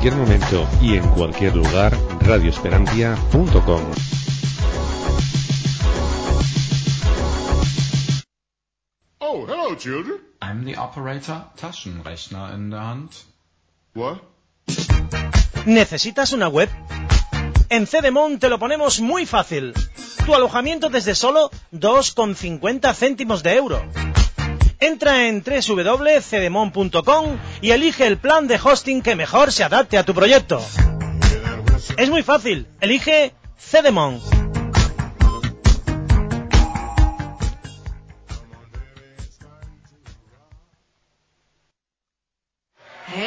cualquier momento y en cualquier lugar, radioesperantia.com. Oh, hello, children. I'm the operator, Taschenrechner in der Hand. What? ¿Necesitas una web? En Cedemon te lo ponemos muy fácil. Tu alojamiento desde solo 2,50 céntimos de euro. Entra en www.cedemon.com y elige el plan de hosting que mejor se adapte a tu proyecto. Es muy fácil. Elige Cedemon.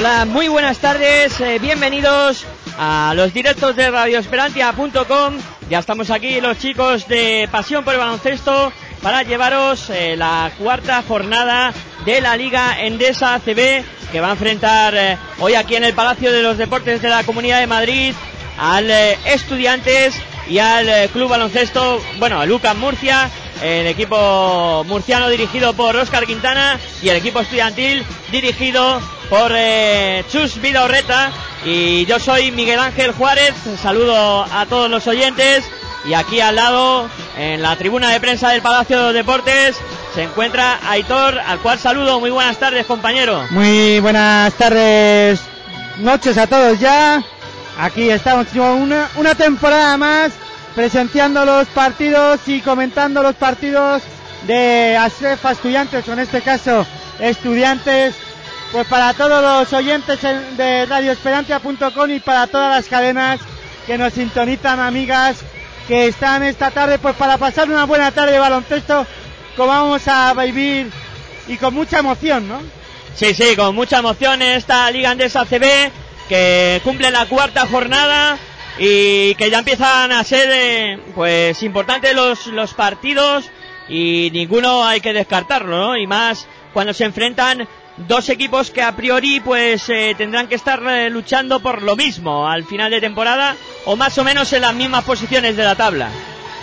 Hola, muy buenas tardes, eh, bienvenidos a los directos de radioesperantia.com. Ya estamos aquí los chicos de Pasión por el Baloncesto para llevaros eh, la cuarta jornada de la Liga Endesa ACB que va a enfrentar eh, hoy aquí en el Palacio de los Deportes de la Comunidad de Madrid al Estudiantes y al Club Baloncesto, bueno, a Lucas Murcia, el equipo murciano dirigido por Óscar Quintana y el equipo estudiantil dirigido por eh, Chus Vidaurreta y yo soy Miguel Ángel Juárez, saludo a todos los oyentes y aquí al lado en la tribuna de prensa del Palacio de los Deportes se encuentra Aitor, al cual saludo, muy buenas tardes compañero. Muy buenas tardes, noches a todos ya. Aquí estamos una, una temporada más presenciando los partidos y comentando los partidos de ASEFA Estudiantes, o en este caso Estudiantes, pues para todos los oyentes en- de radioesperantia.com y para todas las cadenas que nos sintonizan, amigas, que están esta tarde pues para pasar una buena tarde de baloncesto, como vamos a vivir y con mucha emoción, ¿no? Sí, sí, con mucha emoción en esta Liga Andesa CB que cumple la cuarta jornada y que ya empiezan a ser eh, pues importantes los, los partidos y ninguno hay que descartarlo, ¿no? Y más cuando se enfrentan dos equipos que a priori pues eh, tendrán que estar eh, luchando por lo mismo al final de temporada o más o menos en las mismas posiciones de la tabla.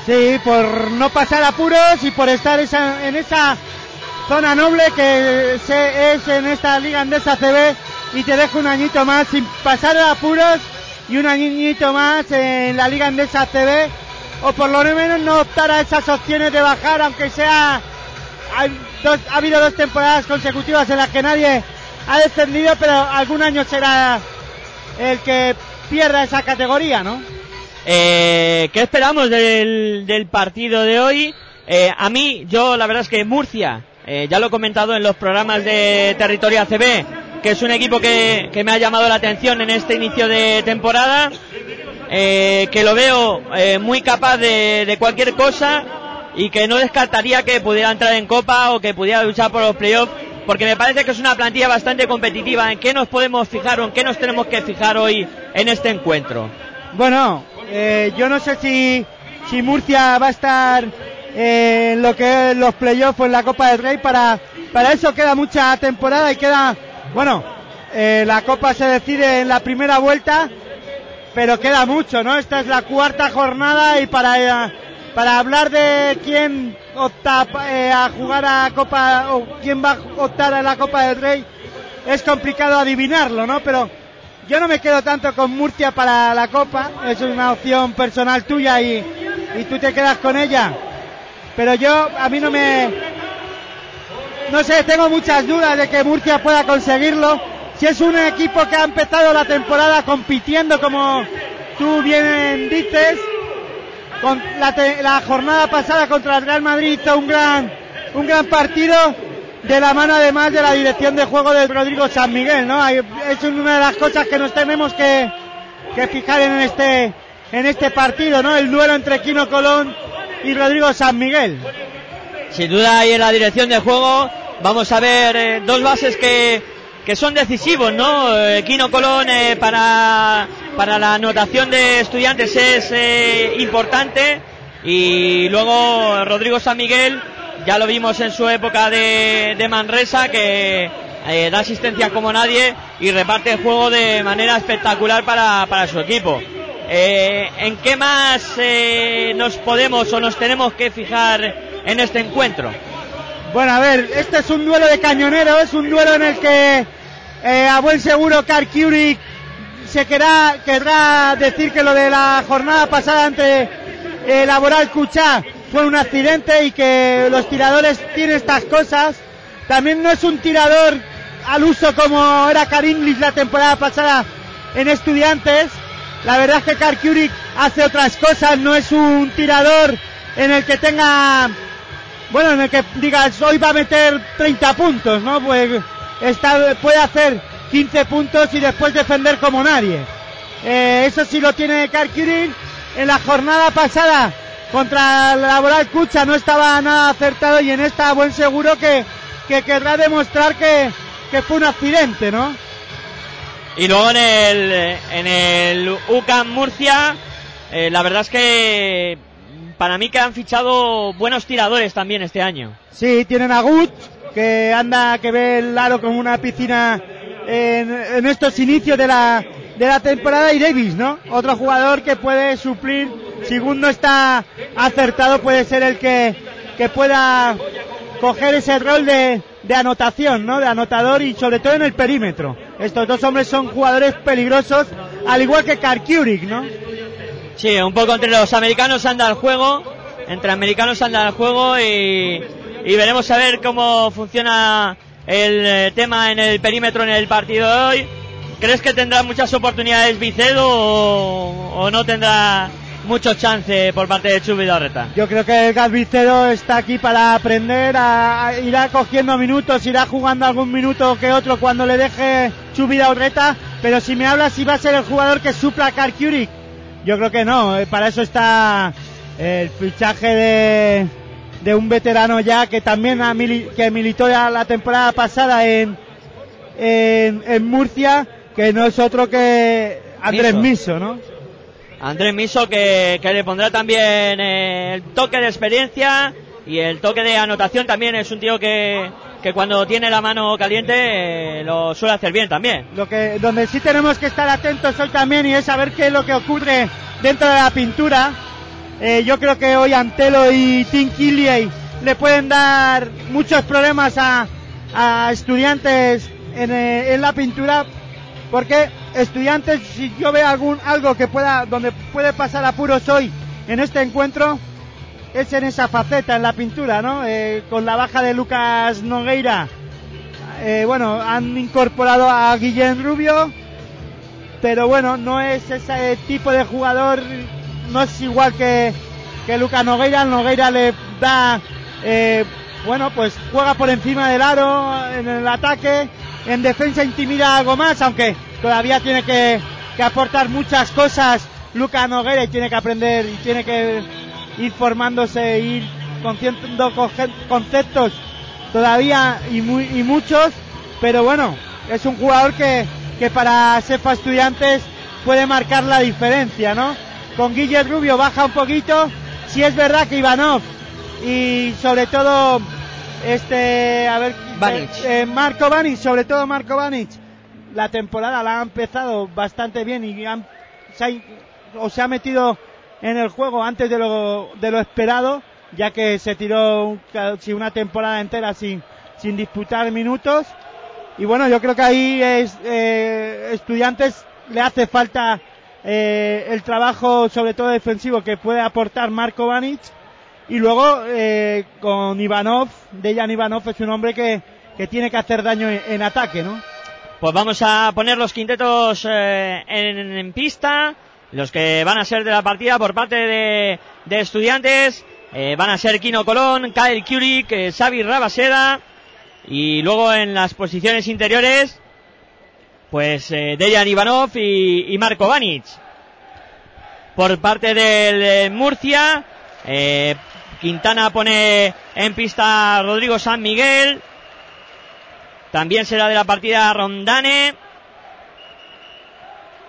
Sí, por no pasar apuros y por estar esa- en esa zona noble que se, es en esta Liga Andesa CB y te deja un añito más sin pasar apuros y un añito más en la Liga Andesa CB o por lo menos no optar a esas opciones de bajar aunque sea ha habido dos temporadas consecutivas en las que nadie ha descendido pero algún año será el que pierda esa categoría, ¿no? Eh, ¿Qué esperamos del, del partido de hoy? Eh, a mí, yo la verdad es que Murcia, eh, ya lo he comentado en los programas de Territorio ACB, que es un equipo que, me ha llamado la atención en este inicio de temporada, eh, que lo veo muy capaz de cualquier cosa y que no descartaría que pudiera entrar en Copa o que pudiera luchar por los playoffs, porque me parece que es una plantilla bastante competitiva. ¿En qué nos podemos fijar o en qué nos tenemos que fijar hoy en este encuentro? Bueno, eh, yo no sé si, si Murcia va a estar eh, en lo que es los playoffs o en la Copa del Rey. Para, para eso queda mucha temporada y queda, bueno, eh, la Copa se decide en la primera vuelta, pero queda mucho, ¿no? Esta es la cuarta jornada y para, para hablar de quién opta eh, a jugar a Copa o quién va a optar a la Copa del Rey es complicado adivinarlo, ¿no? Pero yo no me quedo tanto con Murcia para la Copa, es una opción personal tuya y, y tú te quedas con ella. Pero yo, a mí no me... No sé, tengo muchas dudas de que Murcia pueda conseguirlo. Si es un equipo que ha empezado la temporada compitiendo como tú bien dices, con la, la jornada pasada contra el Real Madrid un gran, un gran partido de la mano además de la dirección de juego de Rodrigo San Miguel, ¿no? Es una de las cosas que nos tenemos que, que fijar en este, en este partido, ¿no? El duelo entre Quino Colón y Rodrigo San Miguel. Sin duda ahí en la dirección de juego vamos a ver eh, dos bases que, que son decisivos, ¿no? Eh, Quino Colón eh, para, para la anotación de estudiantes es eh, importante y luego Rodrigo San Miguel ya lo vimos en su época de, de Manresa que eh, da asistencia como nadie y reparte el juego de manera espectacular para, para su equipo. Eh, ¿En qué más eh, nos podemos o nos tenemos que fijar en este encuentro? Bueno, a ver, este es un duelo de cañoneros, es un duelo en el que eh, a buen seguro Karl Kurik se querrá, querrá decir que lo de la jornada pasada ante eh, Laboral Cuchá fue un accidente y que los tiradores tienen estas cosas. También no es un tirador al uso como era Karim la temporada pasada en Estudiantes. La verdad es que Karl Kurik hace otras cosas, no es un tirador en el que tenga bueno, en el que digas hoy va a meter 30 puntos, ¿no? Pues está, puede hacer 15 puntos y después defender como nadie. Eh, eso sí lo tiene Karkirin. En la jornada pasada contra la Laboral Cucha no estaba nada acertado y en esta buen seguro que, que querrá demostrar que, que fue un accidente, ¿no? Y luego en el, en el UCAM Murcia, eh, la verdad es que para mí que han fichado buenos tiradores también este año. Sí, tienen a Gut, que anda, que ve el aro como una piscina en, en estos inicios de la, de la temporada y Davis, ¿no? Otro jugador que puede suplir, Gut no está acertado, puede ser el que, que pueda coger ese rol de, de anotación, ¿no? De anotador y sobre todo en el perímetro. Estos dos hombres son jugadores peligrosos, al igual que Karkiurik, ¿no? Sí, un poco entre los americanos anda el juego, entre americanos anda el juego y, y veremos a ver cómo funciona el eh, tema en el perímetro en el partido de hoy. ¿Crees que tendrá muchas oportunidades Vicedo o, o no tendrá mucho chance por parte de Chubi Dorreta? Yo creo que el Galvicedo está aquí para aprender, a, a- irá cogiendo minutos, irá jugando algún minuto que otro cuando le deje Chubida Orreta, pero si me hablas si va a ser el jugador que supla a Karkiurik, yo creo que no, eh, para eso está el fichaje de, de un veterano ya que también ha mili- que militó ya la temporada pasada en, en, en Murcia, que no es otro que Andrés Miso. Miso, ¿no? Andrés Miso que, que le pondrá también eh, el toque de experiencia y el toque de anotación también es un tío que, que cuando tiene la mano caliente eh, lo suele hacer bien también. Lo que, donde sí tenemos que estar atentos hoy también y es saber qué es lo que ocurre dentro de la pintura. Eh, yo creo que hoy Antelo y Tim Killiey le pueden dar muchos problemas a, estudiantes en, eh, en la pintura porque estudiantes si yo veo algún algo que pueda donde puede pasar apuros hoy en este encuentro es en esa faceta en la pintura no Eh, con la baja de Lucas Nogueira. Eh, bueno, han incorporado a Guillén Rubio, pero bueno, no es ese tipo de jugador, no es igual que, que Lucas Nogueira. Nogueira le da, eh, bueno, pues juega por encima del aro en el ataque, en defensa intimida algo más, aunque todavía tiene que, aportar muchas cosas Lucas Nogueira y tiene que aprender y tiene que ir formándose, ir conociendo coge- conceptos todavía y, muy, y muchos, pero bueno, es un jugador que, que para Sefa Estudiantes puede marcar la diferencia, ¿no? Con Guille Rubio baja un poquito, si es verdad que Ivanov y sobre todo este, a ver, Banic. eh, Marco Banic, sobre todo Marco Banic, la temporada la ha empezado bastante bien y han- se ha, o se ha metido en el juego antes de lo, de lo esperado, ya que se tiró casi una temporada entera sin, sin disputar minutos. Y bueno, yo creo que ahí es, eh, estudiantes le hace falta eh, el trabajo, sobre todo defensivo, que puede aportar Marco Banic. Y luego eh, con Ivanov, Dejan Ivanov es un hombre que, que tiene que hacer daño en, ataque, ¿no? Pues vamos a poner los quintetos eh, en, en pista, los que van a ser de la partida por parte de, de estudiantes. eh, van a ser Kino Colón, Kyle Kurik, Xavi Rabaseda. Y luego en las posiciones interiores, pues eh, Dejan Ivanov y, Marco Banic. Por parte del eh, Murcia, eh, Quintana pone en pista Rodrigo San Miguel. También será de la partida Rondane.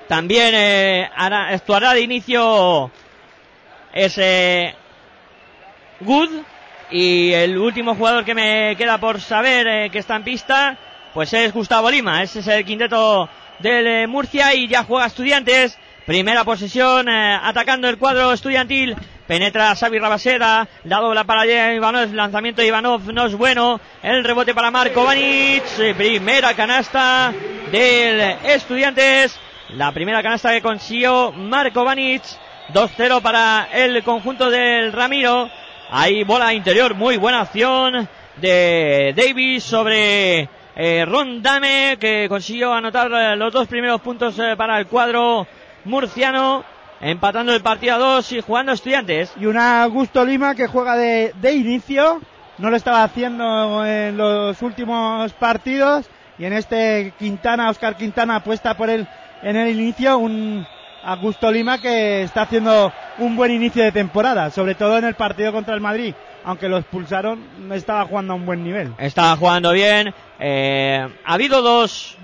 También eh, hará- actuará de inicio ese Good. Y el último jugador que me queda por saber eh, que está en pista, pues es Gustavo Lima. Ese es el quinteto del eh, Murcia y ya juega Estudiantes. Primera posesión, eh, atacando el cuadro estudiantil. Penetra Xavi Rabaseda, la dobla para Ivanov, lanzamiento de Ivanov no es bueno. El rebote para Marco Banic, eh, primera canasta del Estudiantes. La primera canasta que consiguió Marco Banic. 2-0 para el conjunto del Ramiro. Ahí bola interior, muy buena acción de Davis sobre eh, Ron Dame, que consiguió anotar eh, los dos primeros puntos eh, para el cuadro murciano, empatando el partido a dos y jugando estudiantes. Y un Augusto Lima que juega de, de inicio, no lo estaba haciendo en los últimos partidos y en este Quintana, Oscar Quintana apuesta por él en el inicio, un Augusto Lima que está haciendo un buen inicio de temporada, sobre todo en el partido contra el Madrid, aunque lo expulsaron, estaba jugando a un buen nivel. Está jugando bien. eh, ha habido dos,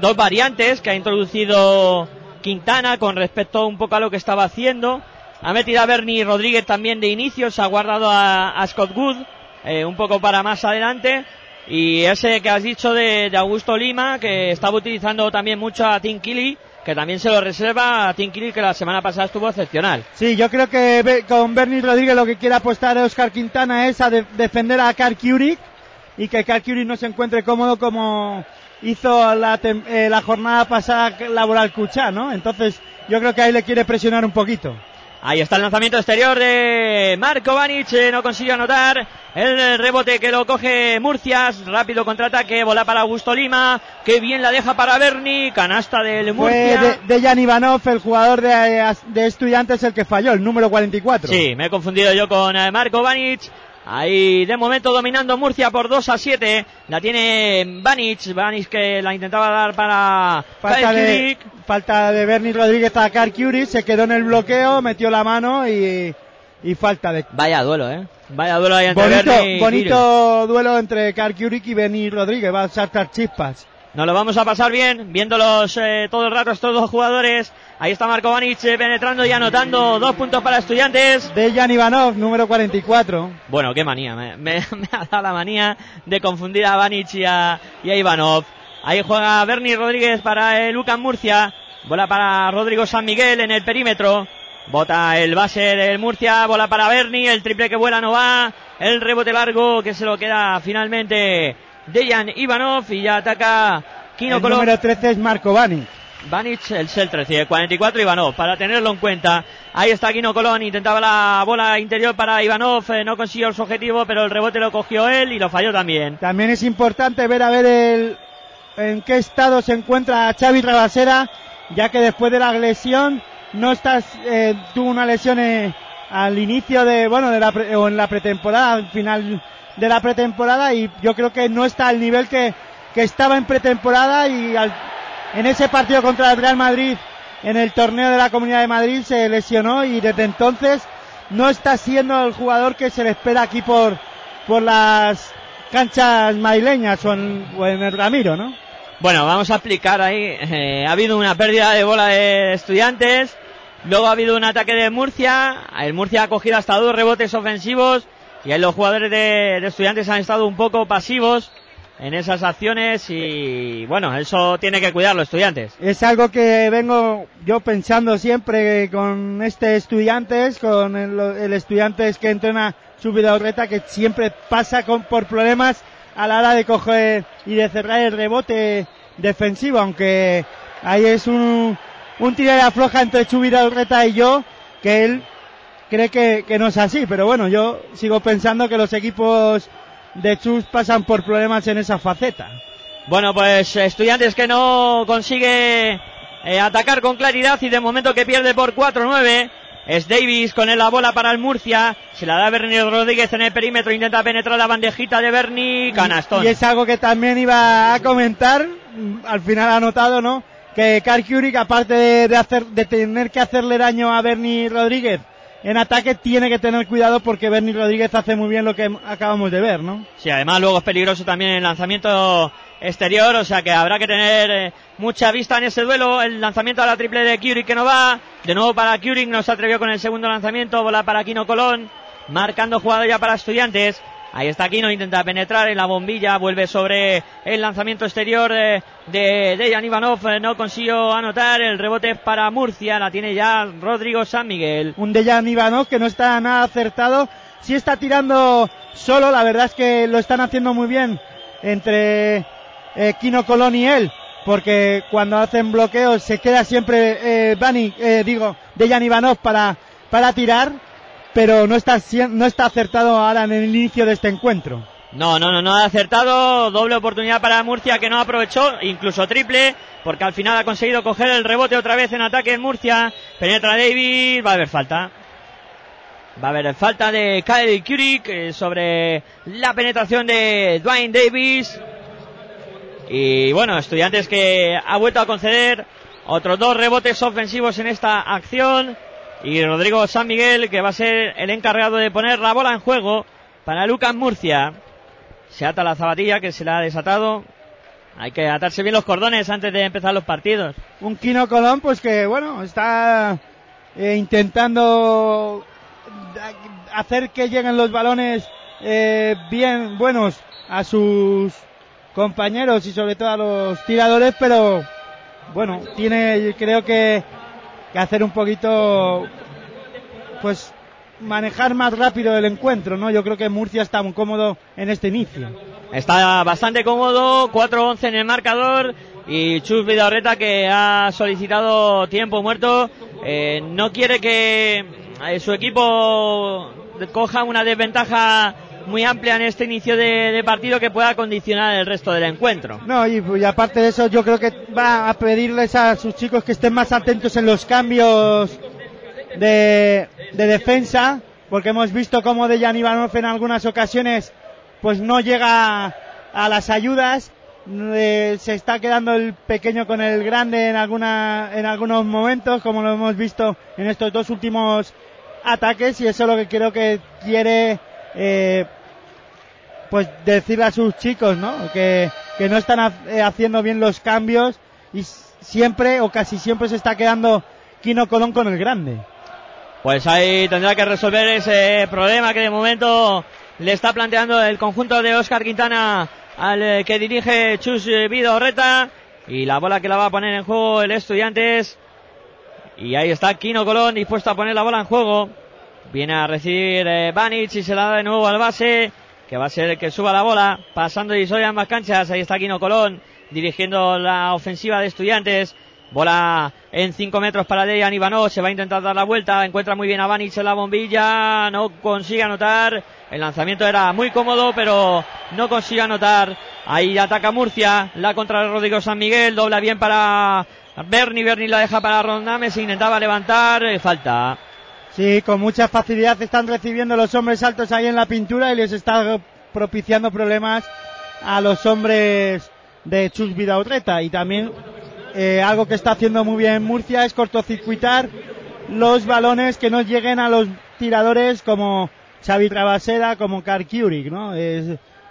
dos variantes que ha introducido Quintana con respecto un poco a lo que estaba haciendo. Ha metido a Bernie Rodríguez también de inicio, se ha guardado a, a Scott Good eh, un poco para más adelante. Y ese que has dicho de, de Augusto Lima, que estaba utilizando también mucho a Tim Kelly, que también se lo reserva a Tim Kelly, que la semana pasada estuvo excepcional. Sí, yo creo que con Bernie Rodríguez lo que quiere apostar Oscar Quintana es a de- defender a Karl Kurik y que Karl Kurik no se encuentre cómodo como hizo la, eh, la jornada pasada laboral Cuchá, ¿no? Entonces yo creo que ahí le quiere presionar un poquito. Ahí está el lanzamiento exterior de Marco Banic, eh, no consiguió anotar. El rebote que lo coge Murcias, rápido contraataque, bola para Augusto Lima, que bien la deja para Berni, canasta del Fue Murcia. de, Dejan Ivanov, el jugador de, de estudiantes, el que falló, el número 44. Sí, me he confundido yo con eh, Marco Banic. Ahí de momento dominando Murcia por 2 a 7. La tiene Banic, Banic que la intentaba dar para Falta de, falta de Bernie Rodríguez a Karl Kurik, se quedó en el bloqueo, metió la mano y, y falta de Vaya duelo, eh. Vaya duelo ahí entre Bonito, Berni bonito duelo entre Karl Kurik y Benny Rodríguez. Va a saltar chispas. Nos lo vamos a pasar bien, viéndolos eh, todo el rato estos dos jugadores. Ahí está Marco Banic eh, penetrando y anotando dos puntos para estudiantes. Dejan Ivanov, número 44. Bueno, qué manía, me, me- me ha dado la manía de confundir a Banic y a, y a Ivanov. Ahí juega Bernie Rodríguez para el Lucan Murcia. Bola para Rodrigo San Miguel en el perímetro. Bota el base del Murcia, bola para Bernie, el triple que vuela no va. El rebote largo que se lo queda finalmente Dejan Ivanov y ya ataca Kino El Colón. número 13 es Marco Bani. Banic, el Cel 13, el 44 Ivanov, para tenerlo en cuenta. Ahí está Kino Colón, intentaba la bola interior para Ivanov, eh, no consiguió su objetivo, pero el rebote lo cogió él y lo falló también. También es importante ver a ver el, en qué estado se encuentra Xavi Rabasera, ya que después de la lesión no estás, eh, tuvo una lesión eh, al inicio de, bueno, de la pre- o en la pretemporada, al final de la pretemporada y yo creo que no está al nivel que, que estaba en pretemporada y al- en ese partido contra el Real Madrid en el torneo de la Comunidad de Madrid se lesionó y desde entonces no está siendo el jugador que se le espera aquí por, por las canchas madrileñas o en, el Ramiro, ¿no? Bueno, vamos a explicar ahí. eh, ha habido una pérdida de bola de estudiantes. Luego ha habido un ataque de Murcia. El Murcia ha cogido hasta dos rebotes ofensivos. Y ahí los jugadores de, estudiantes han estado un poco pasivos en esas acciones. Y bueno, eso tiene que cuidarlo estudiantes. Es algo que vengo yo pensando siempre con este estudiantes, con el, el estudiantes que entrena su Vidal-Reta, que siempre pasa por problemas a la hora de coger y de cerrar el rebote defensivo, aunque ahí es un, un tira y afloja entre Chubira Reta y yo, que él cree que, que no es así, pero bueno, yo sigo pensando que los equipos de Chus pasan por problemas en esa faceta. Bueno, pues estudiantes que no consigue eh, atacar con claridad y de momento que pierde por 4-9. Es Davis con la bola para el Murcia. Se la da Bernie Rodríguez en el perímetro. Intenta penetrar la bandejita de Bernie. Canastón. Y es algo que también iba a comentar, mm, al final ha notado, ¿no? Que Karl Kurik, aparte de hacer, de tener que hacerle daño a Bernie Rodríguez en ataque tiene que tener cuidado porque Bernie Rodríguez hace muy bien lo que acabamos de ver, ¿no? Sí, además luego es peligroso también el lanzamiento exterior, o sea que habrá que tener eh, mucha vista en ese duelo. El lanzamiento a la triple de Curie que no va. De nuevo para Curie, no se atrevió con el segundo lanzamiento. Bola para Kino Colón. Marcando jugada ya para estudiantes. Ahí está Kino, intenta penetrar en la bombilla, vuelve sobre el lanzamiento exterior de, de Dejan Ivanov, eh, no consiguió anotar, el rebote es para Murcia, la tiene ya Rodrigo San Miguel. Un Dejan Ivanov que no está nada acertado, sí está tirando solo, la verdad es que lo están haciendo muy bien entre eh, Kino Colón y él, porque cuando hacen bloqueos se queda siempre eh, Bani, eh, digo, Dejan Ivanov para, para tirar, pero no está, no está acertado ahora en el inicio de este encuentro. No, no, no, no ha acertado. Doble oportunidad para Murcia que no aprovechó, incluso triple, porque al final ha conseguido coger el rebote otra vez en ataque en Murcia. Penetra Davis, va a haber falta. Va a haber falta de Kyle Kurik eh, sobre la penetración de Dwayne Davis. Y bueno, estudiantes que ha vuelto a conceder otros dos rebotes ofensivos en esta acción. Y Rodrigo San Miguel, que va a ser el encargado de poner la bola en juego para Lucas Murcia. Se ata la zabatilla que se la ha desatado. Hay que atarse bien los cordones antes de empezar los partidos. Un Kino Colón, pues que bueno, está eh, intentando hacer que lleguen los balones eh, bien buenos a sus compañeros y sobre todo a los tiradores, pero bueno, tiene creo que, que hacer un poquito, pues manejar más rápido el encuentro, ¿no? Yo creo que Murcia está muy cómodo en este inicio. Está bastante cómodo, 4-11 en el marcador. Y Chus Vidorreta que ha solicitado tiempo muerto. eh, no quiere que eh, su equipo coja una desventaja muy amplia en este inicio de, partido que pueda condicionar el resto del encuentro. No, y, y aparte de eso, yo creo que va a pedirles a sus chicos que estén más atentos en los cambios de, de defensa, porque hemos visto cómo Dejan Ivanov en algunas ocasiones pues no llega a las ayudas, eh, se está quedando el pequeño con el grande en alguna en algunos momentos, como lo hemos visto en estos dos últimos ataques, y eso es lo que creo que quiere eh, pues decirle a sus chicos, ¿no? Que, que no están eh, haciendo bien los cambios y siempre o casi siempre se está quedando Kino Colón con el grande. Pues ahí tendrá que resolver ese problema que de momento le está planteando el conjunto de Oscar Quintana al eh, que dirige Chus Vidorreta y la bola que la va a poner en juego el Estudiantes y ahí está Kino Colón dispuesto a poner la bola en juego viene a recibir eh, y se la da de nuevo al base que va a ser el que suba la bola pasando y soy ambas canchas ahí está Kino Colón dirigiendo la ofensiva de Estudiantes Bola en 5 metros para Dejan Ivanov. Se va a intentar dar la vuelta. Encuentra muy bien a Vanic en la bombilla. No consigue anotar. El lanzamiento era muy cómodo, pero no consigue anotar. Ahí ataca Murcia. La contra Rodrigo San Miguel. Dobla bien para Berni. Berni la deja para Rondame. Se intentaba levantar. eh, Falta. Sí, con mucha facilidad están recibiendo los hombres altos ahí en la pintura y les está propiciando problemas a los hombres de Chus Vidaurreta. Y también eh, algo que está haciendo muy bien Murcia es cortocircuitar los balones que no lleguen a los tiradores como Xavi Trabasera, como Karl Kurik, ¿no?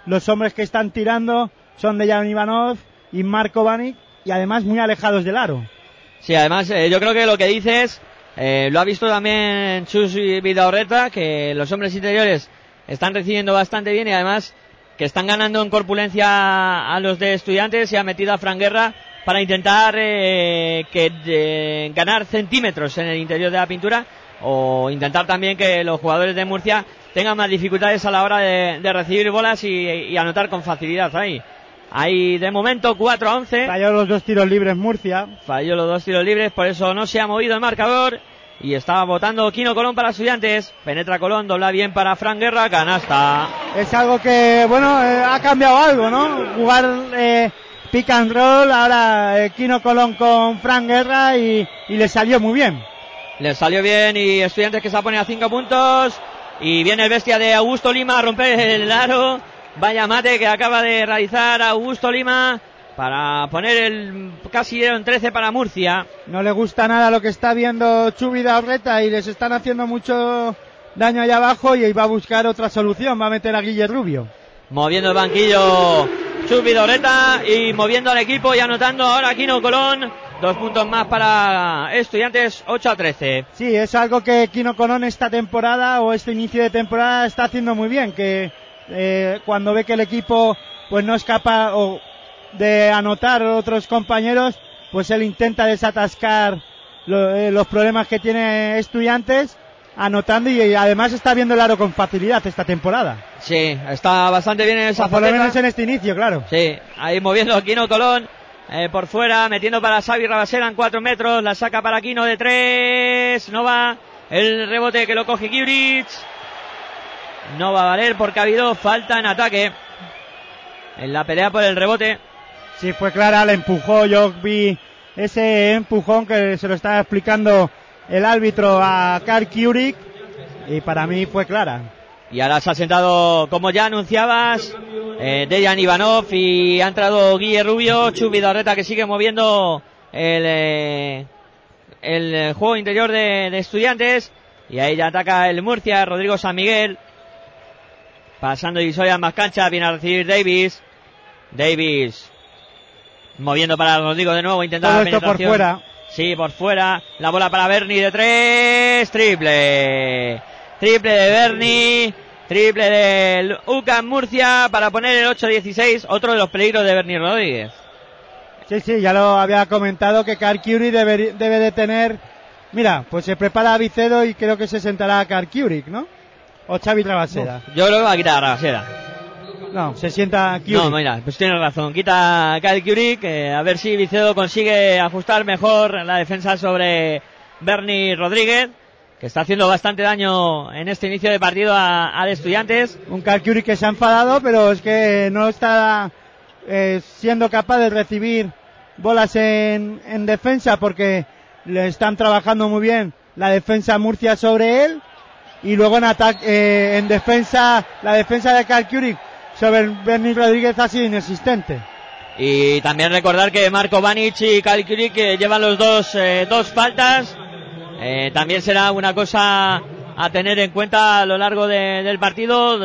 Los hombres que están tirando son de Jan Ivanov y Marco Banic y además muy alejados del aro. Sí, además, eh, yo creo que lo que dices, eh, lo ha visto también Chus Vidaurreta, que los hombres interiores están recibiendo bastante bien y además que están ganando en corpulencia a los de estudiantes y ha metido a Fran Guerra para intentar eh, que eh, ganar centímetros en el interior de la pintura o intentar también que los jugadores de Murcia tengan más dificultades a la hora de, de recibir bolas y, y anotar con facilidad ahí. Ahí de momento 4 a 11. Falló los dos tiros libres Murcia. Falló los dos tiros libres, por eso no se ha movido el marcador. Y estaba votando Kino Colón para estudiantes. Penetra Colón, dobla bien para Fran Guerra, canasta. es algo que, bueno, eh, ha cambiado algo, ¿no? Jugar eh, pick and roll, ahora eh, Kino Colón con Frank Guerra y, y le salió muy bien. Le salió bien y estudiantes que se pone a 5 puntos. Y viene el bestia de Augusto Lima a romper el aro. Vaya mate que acaba de realizar Augusto Lima. para poner el casillero en 13 para Murcia. No le gusta nada lo que está viendo Chubi de Orreta y les están haciendo mucho daño allá abajo y va a buscar otra solución, va a meter a Guille Rubio. Moviendo el banquillo Chubi Doreta y moviendo al equipo y anotando ahora Quino Colón. Dos puntos más para estudiantes, 8 a 13. Sí, es algo que Kino Colón esta temporada o este inicio de temporada está haciendo muy bien, que eh, cuando ve que el equipo pues no es capaz o de anotar a otros compañeros, pues él intenta desatascar lo- eh, los problemas que tiene estudiantes anotando y, además está viendo el aro con facilidad esta temporada. Sí, está bastante bien en esa por lo menos en este inicio, claro. Sí, ahí moviendo Quino Colón. eh, por fuera, metiendo para Xavi Rabasera en 4 metros. La saca para Quino de 3. No va. El rebote que lo coge Gibrich. No va a valer porque ha habido falta en ataque. En la pelea por el rebote. Sí, fue clara, le empujó, yo vi ese empujón que se lo estaba explicando el árbitro a Karl Kurik y para mí fue clara. Y ahora se ha sentado, como ya anunciabas, eh, Dejan Ivanov y ha entrado Guille Rubio, Chubi Dorreta que sigue moviendo el, eh, el juego interior de, de estudiantes. Y ahí ya ataca el Murcia, Rodrigo San Miguel. Pasando Isoya más cancha, viene a recibir Davis. Davis moviendo para Rodrigo de nuevo, intentando esto por fuera. Sí, por fuera. La bola para Bernie de tres. Triple. Triple de Bernie. Triple del UCAM Murcia para poner el 8-16. Otro de los peligros de Bernie Rodríguez. Sí, sí, ya lo había comentado que Karl Kurik debe, debe de tener... Mira, pues se prepara a Vicedo y creo que se sentará Karl Kurik, ¿no? O Xavi Trabasera. Yo creo que va a quitar a. No, se sienta Kurik. No, mira, pues tienes razón. Quita a Kyle Curie, que a ver si Vicedo consigue ajustar mejor la defensa sobre Bernie Rodríguez, que está haciendo bastante daño en este inicio de partido a, a de estudiantes. Un Karl Kurik que se ha enfadado, pero es que no está eh, siendo capaz de recibir bolas en, en defensa porque le están trabajando muy bien la defensa Murcia sobre él y luego en ataque eh, en defensa la defensa de Karl Kurik sobre Bernie Rodríguez ha sido inexistente. Y también recordar que Marco Banic y Curie que llevan los dos, eh, dos faltas. Eh, también será una cosa a tener en cuenta a lo largo de- del partido.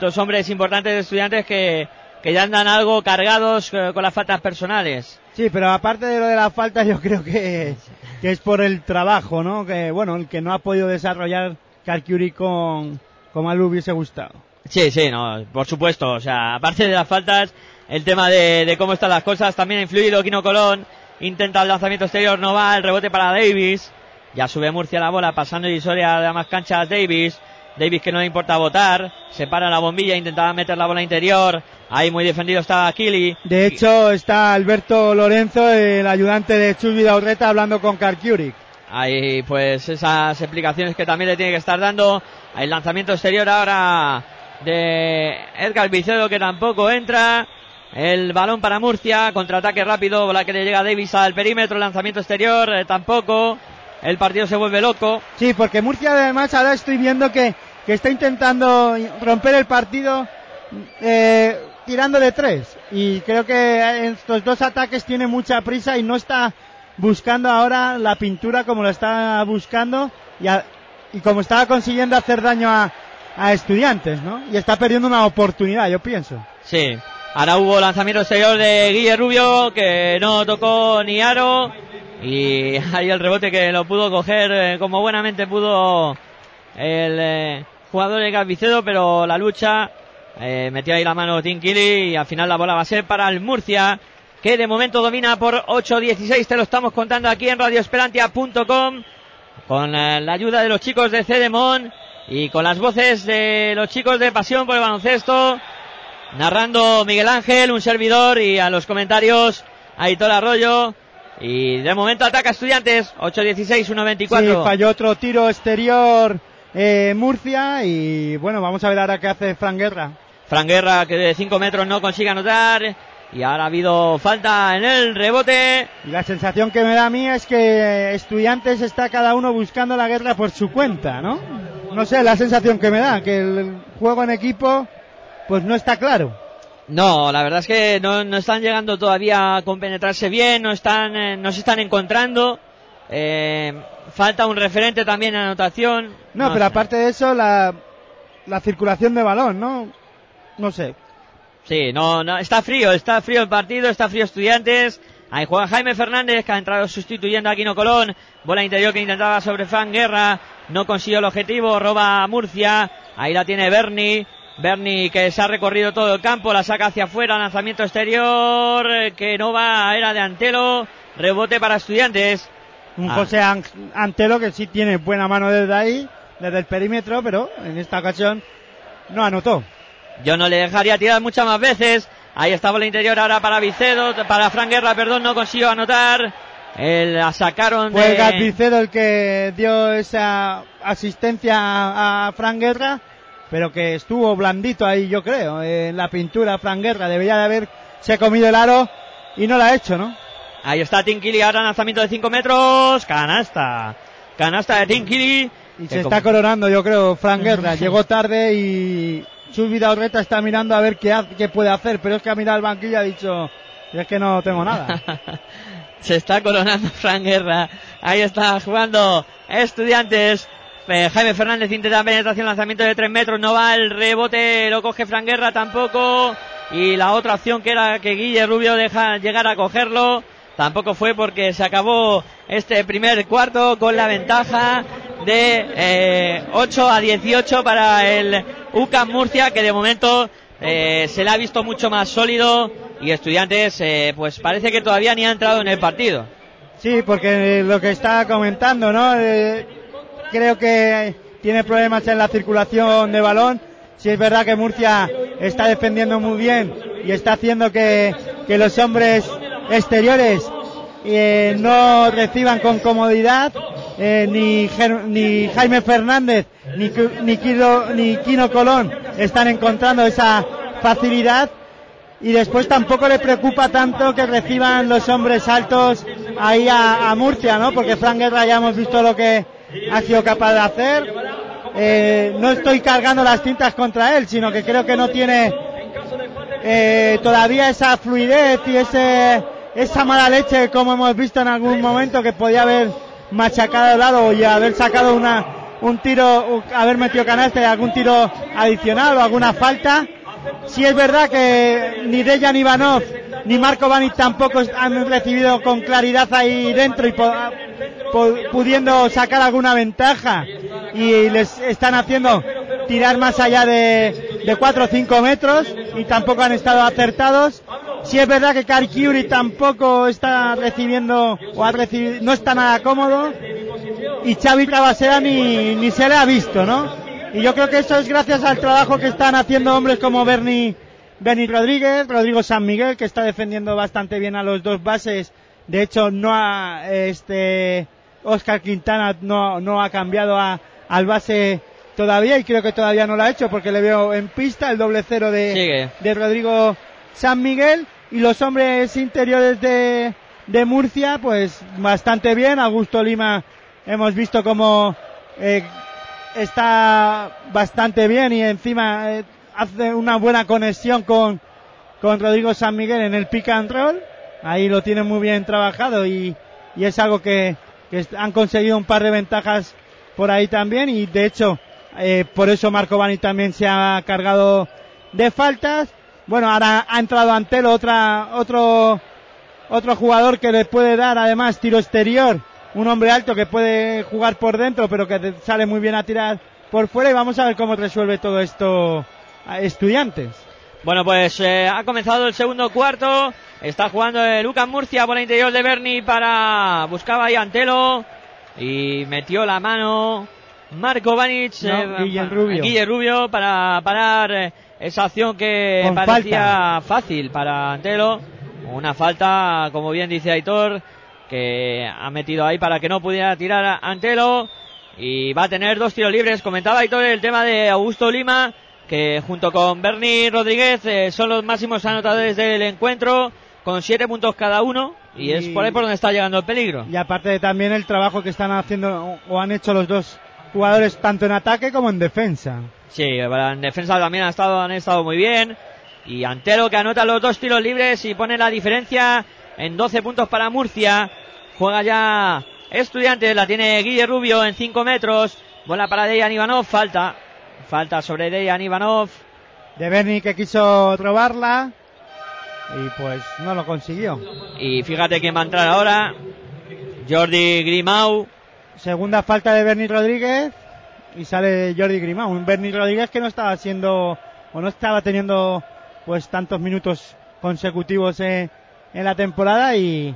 Dos hombres importantes de estudiantes que, que ya andan algo cargados eh, con las faltas personales. Sí, pero aparte de lo de la falta, yo creo que, que es por el trabajo, ¿no? Que, bueno, el que no ha podido desarrollar Calcuri con, él le hubiese gustado. Sí, sí, no, por supuesto. O sea, aparte de las faltas, el tema de, de cómo están las cosas también ha influido. Quino Colón intenta el lanzamiento exterior, no va, el rebote para Davis. Ya sube Murcia la bola, pasando y Soria de más canchas Davis. Davis que no le importa votar, se para la bombilla, intentaba meter la bola interior. Ahí muy defendido está Kili. De hecho, está Alberto Lorenzo, el ayudante de Chubi Daurreta, hablando con Calcuri. Ahí pues esas explicaciones que también le tiene que estar dando. El lanzamiento exterior ahora de Edgar Vicedo que tampoco entra. El balón para Murcia, contraataque rápido, bola que le llega Davis al perímetro, lanzamiento exterior, eh, tampoco. El partido se vuelve loco. Sí, porque Murcia además ahora estoy viendo que, que está intentando romper el partido eh, tirando de tres. Y creo que estos dos ataques tiene mucha prisa y no está buscando ahora la pintura como la está buscando y, a- y como estaba consiguiendo hacer daño a, a estudiantes, ¿no? Y está perdiendo una oportunidad, yo pienso. Sí. Ahora hubo lanzamiento exterior de Guille Rubio que no tocó ni aro. Y ahí el rebote que lo pudo coger eh, como buenamente pudo el eh, jugador de Calvicedo, pero la lucha eh, metió ahí la mano Tim Kili y al final la bola va a ser para el Murcia, que de momento domina por 8-16. Te lo estamos contando aquí en radioesperantia.com con eh, la ayuda de los chicos de Cedemón y con las voces de los chicos de Pasión por el Baloncesto. Narrando Miguel Ángel, un servidor y a los comentarios Aitor Arroyo. Y de momento ataca Estudiantes, 8-16, 1-24. Sí, falló otro tiro exterior eh, Murcia y bueno, vamos a ver ahora qué hace Fran Guerra. Fran Guerra que de 5 metros no consigue anotar. Y ahora ha habido falta en el rebote. Y la sensación que me da a mí es que estudiantes está cada uno buscando la guerra por su cuenta, ¿no? No sé, la sensación que me da, que el juego en equipo pues no está claro. No, la verdad es que no, no están llegando todavía a compenetrarse bien, no están, eh, no se están encontrando. Eh, falta un referente también en anotación. No, pero sé. aparte de eso, la, la circulación de balón, ¿no? No sé. Sí, no, no, está frío, está frío el partido, está frío estudiantes. Ahí juega Jaime Fernández, que ha entrado sustituyendo a Aquino Colón. Bola interior que intentaba sobre Fran Guerra. No consiguió el objetivo, roba a Murcia. Ahí la tiene Bernie. Bernie que se ha recorrido todo el campo, la saca hacia afuera, lanzamiento exterior, que no va, era de Antelo. Rebote para estudiantes. Un Ah. José An- Antelo que sí tiene buena mano desde ahí, desde el perímetro, pero en esta ocasión no anotó. Yo no le dejaría tirar muchas más veces. Ahí está bola interior ahora para Vicedo, para Fran Guerra, perdón, no consiguió anotar. Eh, la sacaron Fue de... Gat Vicedo el que dio esa asistencia a, a Fran Guerra, pero que estuvo blandito ahí, yo creo, en la pintura Fran Guerra. Debería de haberse comido el aro y no lo ha hecho, ¿no? Ahí está Tinkili, ahora lanzamiento de 5 metros. Canasta. Canasta de Tinkili. Y se está coronando, yo creo, Fran Guerra. Llegó tarde y Chus Vidaurreta está mirando a ver qué, ha- qué puede hacer, pero es que ha mirado el banquillo y ha dicho, es que no tengo nada. Se está coronando Fran Guerra. Ahí está jugando Estudiantes. Eh, Jaime Fernández intenta penetración, lanzamiento de 3 metros. No va el rebote, lo coge Fran Guerra tampoco. Y la otra opción que era que Guille Rubio deja llegar a cogerlo. Tampoco fue porque se acabó este primer cuarto con la ventaja de eh, 8 a 18 para el UCAM Murcia, que de momento eh, se le ha visto mucho más sólido y estudiantes eh, pues parece que todavía ni ha entrado en el partido. Sí, porque lo que está comentando, ¿no? Eh, creo que tiene problemas en la circulación de balón. Sí es verdad que Murcia está defendiendo muy bien y está haciendo que los hombres exteriores eh, no reciban con comodidad. Eh, ni, ni Jaime Fernández ni, ni, ni Kino Colón están encontrando esa facilidad y después tampoco le preocupa tanto que reciban los hombres altos ahí a, Murcia, ¿no? Porque Fran Guerra ya hemos visto lo que ha sido capaz de hacer. Eh, no estoy cargando las tintas contra él, sino que creo que no tiene eh, todavía esa fluidez y ese, esa mala leche como hemos visto en algún momento que podía haber machacado el lado y haber sacado una, un tiro, haber metido canasta y algún tiro adicional o alguna falta. Si es verdad que ni Dejan Ivanov ni Marco Vanic tampoco han recibido con claridad ahí dentro y pudiendo sacar alguna ventaja y les están haciendo tirar más allá de, de 4 o 5 metros y tampoco han estado acertados. Si es verdad que Karkiuri tampoco está recibiendo o ha recibido, no está nada cómodo y Xavi Trabasera ni, ni se le ha visto, ¿no? Y yo creo que eso es gracias al trabajo que están haciendo hombres como Bernie, Bernie Rodríguez, Rodrigo San Miguel, que está defendiendo bastante bien a los dos bases. De hecho, no ha, este, Oscar Quintana no, no ha cambiado a, al base todavía y creo que todavía no lo ha hecho porque le veo en pista el doble cero de, Sigue. de Rodrigo San Miguel y los hombres interiores de, de Murcia, pues bastante bien. Augusto Lima hemos visto como eh, está bastante bien y encima eh, hace una buena conexión con, con Rodrigo San Miguel en el pick and roll. Ahí lo tiene muy bien trabajado y, y es algo que, han conseguido un par de ventajas por ahí también y de hecho eh, por eso Marco Bani también se ha cargado de faltas. Bueno, ahora ha entrado Antelo, otra, otro, otro jugador que le puede dar además tiro exterior, un hombre alto que puede jugar por dentro pero que sale muy bien a tirar por fuera y vamos a ver cómo resuelve todo esto estudiantes. Bueno, pues eh, ha comenzado el segundo cuarto. Está jugando el Lucas Murcia por el interior de Berni para. Buscaba ahí Antelo. Y metió la mano. Marco Vanic. No, eh, Guille Rubio. Guille Rubio para parar eh, esa acción que Con parecía fácil para Antelo. Una falta, como bien dice Aitor, que ha metido ahí para que no pudiera tirar a Antelo. Y va a tener dos tiros libres. Comentaba Aitor el tema de Augusto Lima, que junto con Bernie Rodríguez eh, son los máximos anotadores del encuentro, con siete puntos cada uno. Y, es Y- por ahí por donde está llegando el peligro. Y aparte también el trabajo que están haciendo o han hecho los dos jugadores tanto en ataque como en defensa. Sí, en defensa también han estado, han estado muy bien. Y Antelo que anota los dos tiros libres y pone la diferencia en 12 puntos para Murcia. Juega ya Estudiantes, la tiene Guille Rubio en 5 metros. Bola para Dejan Ivanov, falta. Falta sobre Dejan Ivanov. De Berni que quiso robarla y pues no lo consiguió. Y fíjate quién va a entrar ahora. Jordi Grimau. Segunda falta de Berni Rodríguez y sale Jordi Grimau. Un Berni Rodríguez que no estaba siendo o no estaba teniendo pues tantos minutos consecutivos en, en la temporada y,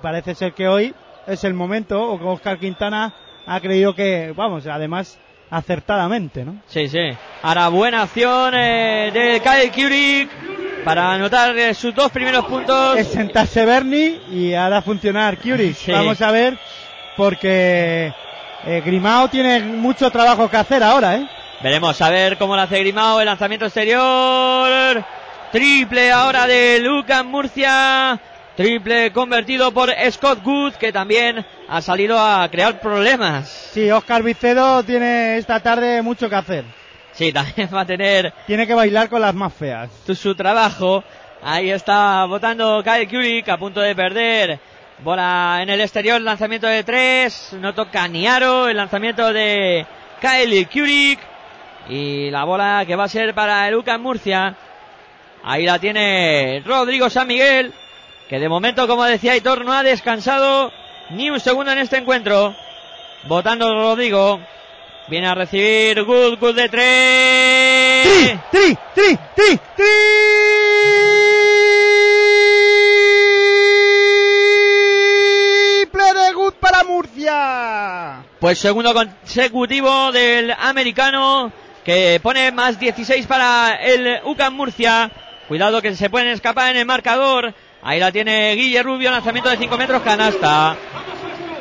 parece ser que hoy es el momento o que Oscar Quintana ha creído que, vamos, además acertadamente, ¿no? Sí, sí. Ahora buena acción eh, de Kyle Kurik para anotar eh, sus dos primeros puntos. Es sentarse Berni y hará funcionar. Sí. Vamos a ver porque eh, Grimao tiene mucho trabajo que hacer ahora, ¿eh? Veremos a ver cómo lo hace Grimao. El lanzamiento exterior. Triple ahora de Lucas Murcia. Triple convertido por Scott Good, que también ha salido a crear problemas. Sí, Oscar Vicedo tiene esta tarde mucho que hacer. Sí, también va a tener Tiene que bailar con las más feas. su, su trabajo. Ahí está votando Kyle Kurik a punto de perder. Bola en el exterior, lanzamiento de tres. No toca ni aro. El lanzamiento de Kyle Kurik. Y la bola que va a ser para el UCAM Murcia. Ahí la tiene Rodrigo San Miguel. Que de momento, como decía Hitor, no ha descansado ni un segundo en este encuentro. Votando Rodrigo. Viene a recibir Good, Good de tres. ¡Tri! ¡Tri! ¡Tri! ¡Tri! ¡Triple para Murcia! Pues segundo consecutivo del americano que pone más 16 para el UCAM Murcia. Cuidado que se pueden escapar en el marcador. Ahí la tiene Guille Rubio, lanzamiento de 5 metros, canasta.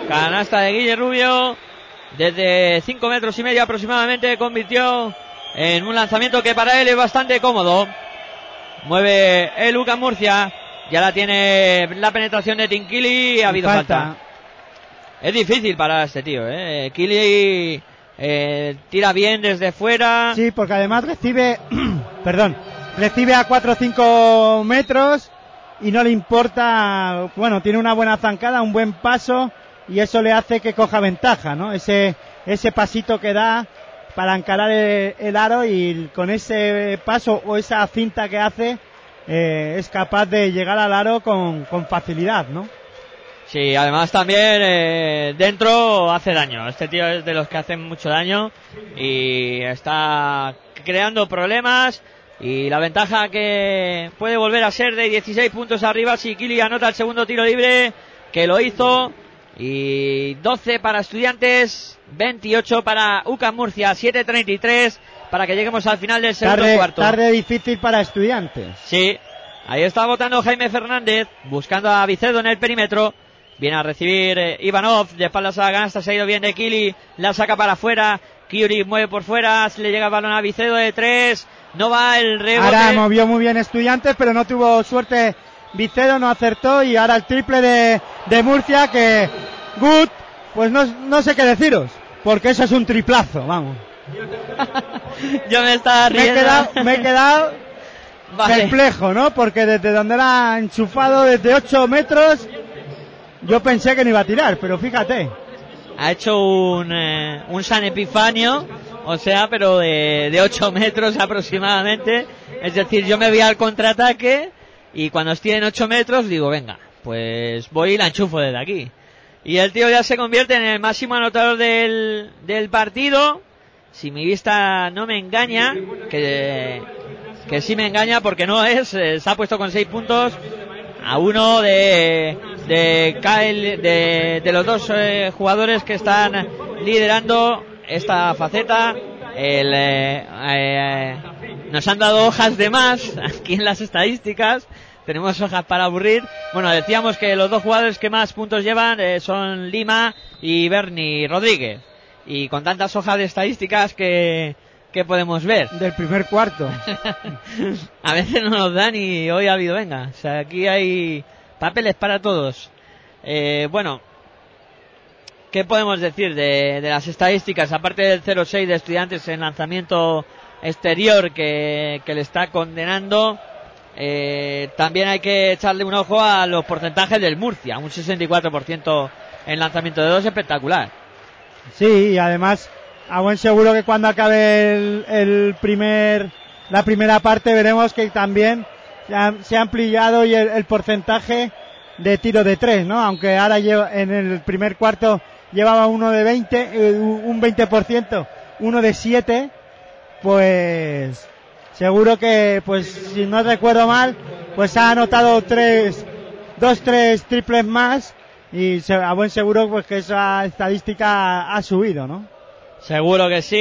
Canasta de Guille Rubio. Desde 5 metros y medio aproximadamente convirtió en un lanzamiento que para él es bastante cómodo. Mueve el UCAM Murcia. Ya la tiene la penetración de Tinkili. Ha habido falta. Es difícil para este tío, ¿eh? Kili eh, tira bien desde fuera. Sí, porque además recibe, perdón, recibe a 4 o 5 metros y no le importa, bueno, tiene una buena zancada, un buen paso y eso le hace que coja ventaja, ¿no? Ese, ese pasito que da para encarar el, el aro y con ese paso o esa cinta que hace eh, es capaz de llegar al aro con, con facilidad, ¿no? Sí, además también eh, dentro hace daño. Este tío es de los que hacen mucho daño y está creando problemas. Y la ventaja que puede volver a ser de 16 puntos arriba si Kili anota el segundo tiro libre, que lo hizo. Y 12 para estudiantes, 28 para UCAM Murcia, 7.33 para que lleguemos al final del segundo Tarde, cuarto. tarde difícil para estudiantes. Sí, ahí está votando Jaime Fernández, buscando a Vicedo en el perímetro. Viene a recibir eh, Ivanov, de espaldas a la canasta, se ha ido bien de Kili, la saca para afuera. Kiuri mueve por fuera, se le llega el balón a Vicedo de tres, no va el rebote. Ahora movió muy bien estudiantes, pero no tuvo suerte. Vicedo no acertó y ahora el triple de, de Murcia que Good, pues no, no sé qué deciros, porque eso es un triplazo, vamos. Yo me estaba Me he riendo. quedado, me he quedado Vale. perplejo, ¿no? Porque desde donde era enchufado desde 8 metros, yo pensé que no iba a tirar, pero fíjate. Ha hecho un, eh, un San Epifanio, o sea, pero de, de 8 metros aproximadamente. Es decir, yo me voy al contraataque y cuando estoy en 8 metros digo, venga, pues voy y la enchufo desde aquí. Y el tío ya se convierte en el máximo anotador del, del partido. Si mi vista no me engaña, que, que sí me engaña porque no es, eh, se ha puesto con 6 puntos a uno de, de Kyle, de, de los dos eh, jugadores que están liderando esta faceta. El, eh, eh, nos han dado hojas de más aquí en las estadísticas. Tenemos hojas para aburrir. Bueno, decíamos que los dos jugadores que más puntos llevan son Lima y Bernie Rodríguez. Y con tantas hojas de estadísticas que, que podemos ver. Del primer cuarto. A veces no nos dan y hoy ha habido, venga. O sea, aquí hay papeles para todos. Eh, bueno, ¿qué podemos decir de, las estadísticas? Aparte del 0-6 de estudiantes en lanzamiento exterior que, que le está condenando. Eh, también hay que echarle un ojo a los porcentajes del Murcia, un 64% en lanzamiento de dos, espectacular. Sí, y además, a buen seguro que cuando acabe el, el primer, la primera parte veremos que también se ha, se ha ampliado y el, el porcentaje de tiro de tres, ¿no? Aunque ahora lleva, en el primer cuarto llevaba uno de 20, eh, un 20%, uno de 7, pues seguro que, pues si no recuerdo mal, pues ha anotado tres, dos, tres triples más y a buen seguro pues que esa estadística ha subido, ¿no? Seguro que sí.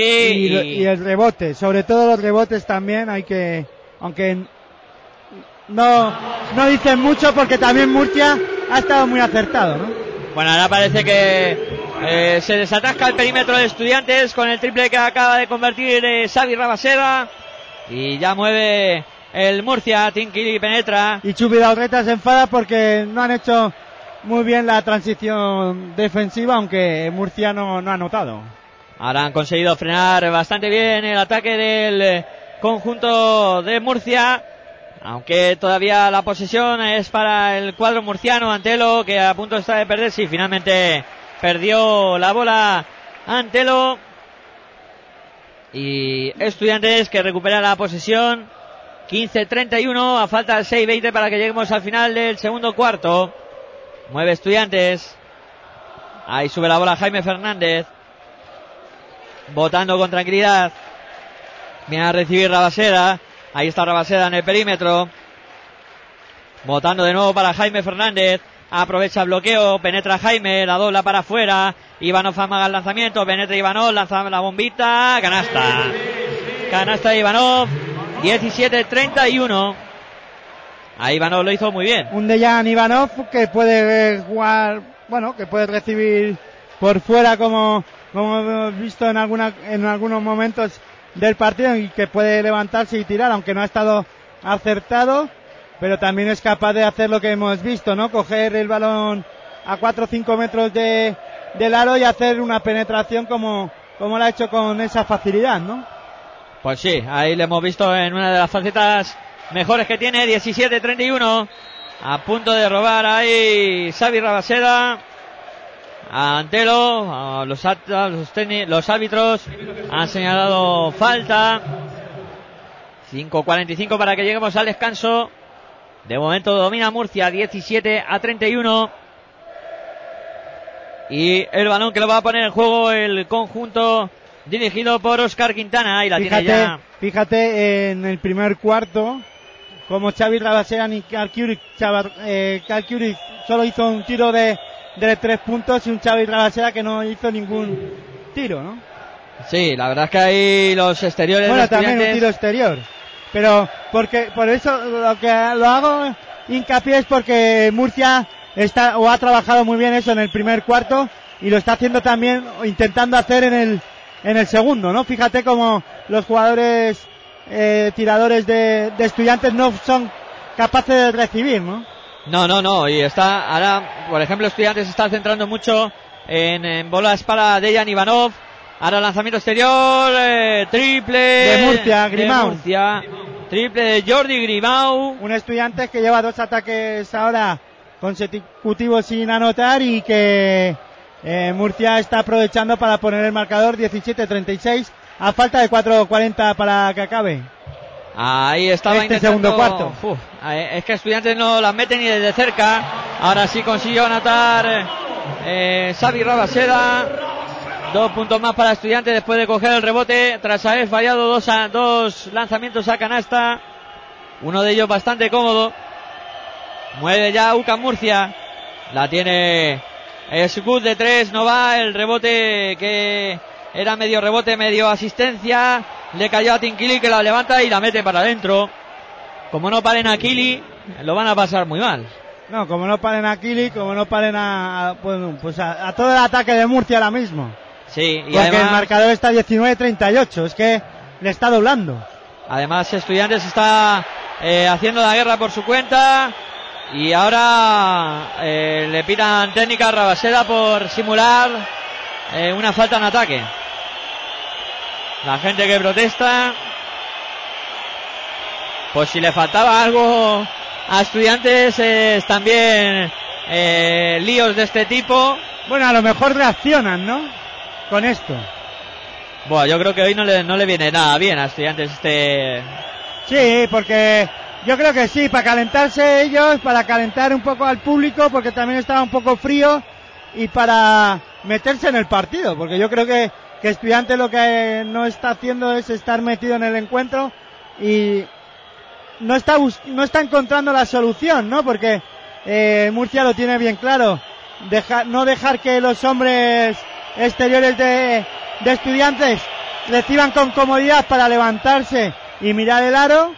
y- y el rebote, sobre todo los rebotes también hay que, aunque no, no dicen mucho porque también Murcia ha estado muy acertado, ¿no? Bueno, ahora parece que eh, se desatasca el perímetro de estudiantes con el triple que acaba de convertir eh, Xavi Rabaseda. Y ya mueve el Murcia, Tinkiri penetra. Y Chupi Daurreta se enfada porque no han hecho muy bien la transición defensiva, aunque Murcia no, no ha anotado. Ahora han conseguido frenar bastante bien el ataque del eh, conjunto de Murcia. Aunque todavía la posesión es para el cuadro murciano, Antelo, que a punto está de perder. Sí, finalmente perdió la bola Antelo. Y Estudiantes que recupera la posesión. 15-31, a falta de 6-20 para que lleguemos al final del segundo cuarto. Mueve Estudiantes. Ahí sube la bola Jaime Fernández. Votando con tranquilidad. Viene a recibir Rabaseda. Ahí está Rabaseda en el perímetro. Votando de nuevo para Jaime Fernández. Aprovecha el bloqueo. Penetra Jaime. La dobla para afuera. Ivanov amaga el lanzamiento. Penetra Ivanov. Lanza la bombita. Canasta. Canasta de Ivanov. 17-31. Ahí Ivanov lo hizo muy bien. Un Dejan Ivanov que puede jugar, bueno, que puede recibir por fuera como, como hemos visto en alguna, en algunos momentos del partido y que puede levantarse y tirar, aunque no ha estado acertado, pero también es capaz de hacer lo que hemos visto, ¿no? Coger el balón a 4 o 5 metros de, del aro y hacer una penetración como, como lo ha hecho con esa facilidad, ¿no? Pues sí, ahí le hemos visto en una de las facetas mejores que tiene, 17-31. A punto de robar ahí Xavi Rabaseda. A Antelo, a los, los, los árbitros han señalado falta. 5.45 para que lleguemos al descanso. De momento domina Murcia 17 a 31. Y el balón que lo va a poner en juego el conjunto dirigido por Oscar Quintana. Y la tiene Fíjate, ya. fíjate en el primer cuarto como Xavi Rabasean y Kalkiuri, eh, solo hizo un tiro de, de tres puntos y un Xavi Rabasera que no hizo ningún tiro, ¿no? Sí, la verdad es que ahí los exteriores Bueno, también un tiro exterior. Pero porque por eso lo que lo hago hincapié es porque Murcia está o ha trabajado muy bien eso en el primer cuarto y lo está haciendo también intentando hacer en el en el segundo, ¿no? Fíjate como los jugadores eh, tiradores de, de estudiantes no son capaces de recibir, ¿no? No, no, no. Y está ahora, por ejemplo, Estudiantes se está centrando mucho en, en bolas para Dejan Ivanov. Ahora lanzamiento exterior, eh, triple De Murcia, de Grimau. Murcia. Triple de Jordi Grimau. Un estudiante que lleva dos ataques ahora consecutivos sin anotar y que eh, Murcia está aprovechando para poner el marcador 17-36 a falta de 4.40 para que acabe. Ahí estaba Este intentando- segundo cuarto. Uf, eh, es que Estudiantes no las mete ni desde cerca. Ahora sí consiguió anotar eh, Xavi Rabaseda. Dos puntos más para Estudiantes después de coger el rebote tras haber fallado dos, a- dos lanzamientos a canasta. Uno de ellos bastante cómodo. Mueve ya UCAM Murcia. La tiene Scoot de tres, no va. El rebote que era medio rebote, medio asistencia. Le cayó a Tinkili que la levanta y la mete para adentro. Como no paren a Kili, lo van a pasar muy mal. No, como no paren a Kili, como no paren a, pues a, a todo el ataque de Murcia ahora mismo. Sí, y Porque el además, marcador está 19-38, es que le está doblando. además Estudiantes está eh, haciendo la guerra por su cuenta. Y ahora eh, le pidan técnica a Rabaseda por simular eh, una falta en ataque. La gente que protesta. pues si le faltaba algo a estudiantes es también eh, líos de este tipo. Bueno, a lo mejor reaccionan, ¿no? Con esto. Bueno, yo creo que hoy no le, no le viene nada bien a estudiantes este... Sí, porque yo creo que sí, para calentarse ellos, para calentar un poco al público, porque también estaba un poco frío, y para meterse en el partido, porque yo creo que, que Estudiantes lo que no está haciendo es estar metido en el encuentro y no está, no está encontrando la solución, ¿no? Porque eh, Murcia lo tiene bien claro, no dejar que los hombres exteriores de, Estudiantes reciban con comodidad para levantarse y mirar el aro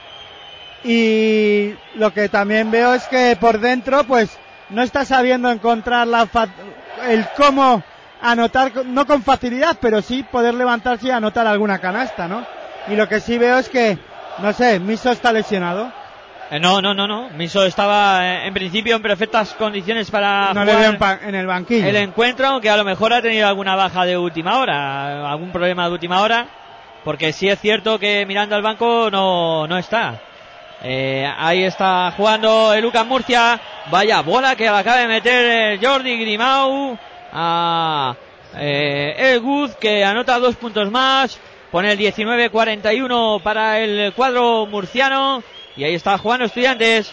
y lo que también veo es que por dentro pues no está sabiendo encontrar la el cómo anotar no con facilidad pero sí poder levantarse y anotar alguna canasta no y lo que sí veo es que no sé Miso está lesionado Eh, no, no, no, no. Miso estaba eh, en principio en perfectas condiciones para no le jugar veo en, el banquillo el encuentro, aunque a lo mejor ha tenido alguna baja de última hora, algún problema de última hora, porque sí es cierto que mirando al banco no, no está. Eh, ahí está jugando el Lucas Murcia. Vaya bola que acaba de meter eh, Jordi Grimau a eh, El Good que anota dos puntos más. Pone el 19-41 para el cuadro murciano. Y ahí está jugando estudiantes.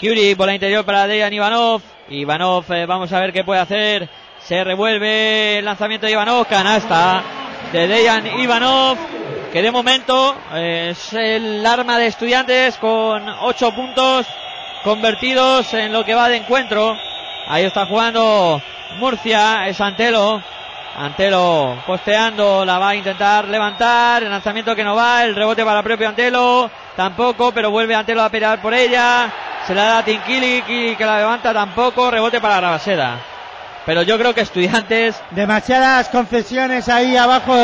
Curie por la interior para Dejan Ivanov. Ivanov, eh, vamos a ver qué puede hacer. Se revuelve el lanzamiento de Ivanov. Canasta de Dejan Ivanov. Que de momento eh, es el arma de estudiantes con 8 puntos convertidos en lo que va de encuentro. Ahí está jugando Murcia. Es Antelo. Antelo posteando, la va a intentar levantar, el lanzamiento que no va, el rebote para el propio Antelo, tampoco, pero vuelve Antelo a pelear por ella, se la da a Tinkili, Kili que la levanta tampoco, rebote para Rabaseda. Pero yo creo que estudiantes, demasiadas concesiones ahí abajo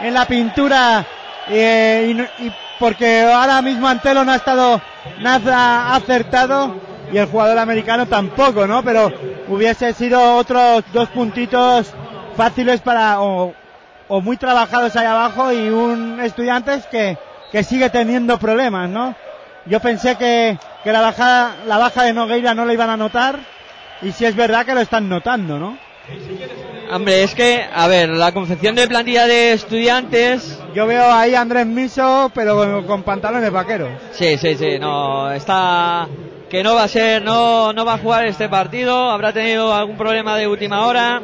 en la pintura eh, y porque ahora mismo Antelo no ha estado nada acertado y el jugador americano tampoco, ¿no? Pero hubiese sido otros dos puntitos fáciles para o, o muy trabajados ahí abajo y un estudiantes que, que sigue teniendo problemas, ¿no? Yo pensé que, que la baja la baja de Nogueira no la iban a notar y si es verdad que lo están notando, ¿no? hombre, es que, a ver, la confección de plantilla de estudiantes, Yo veo ahí a Andrés Miso, pero con, con pantalones vaqueros. sí, sí, sí, no, está, que no va a ser, no, no va a jugar este partido, habrá tenido algún problema de última hora.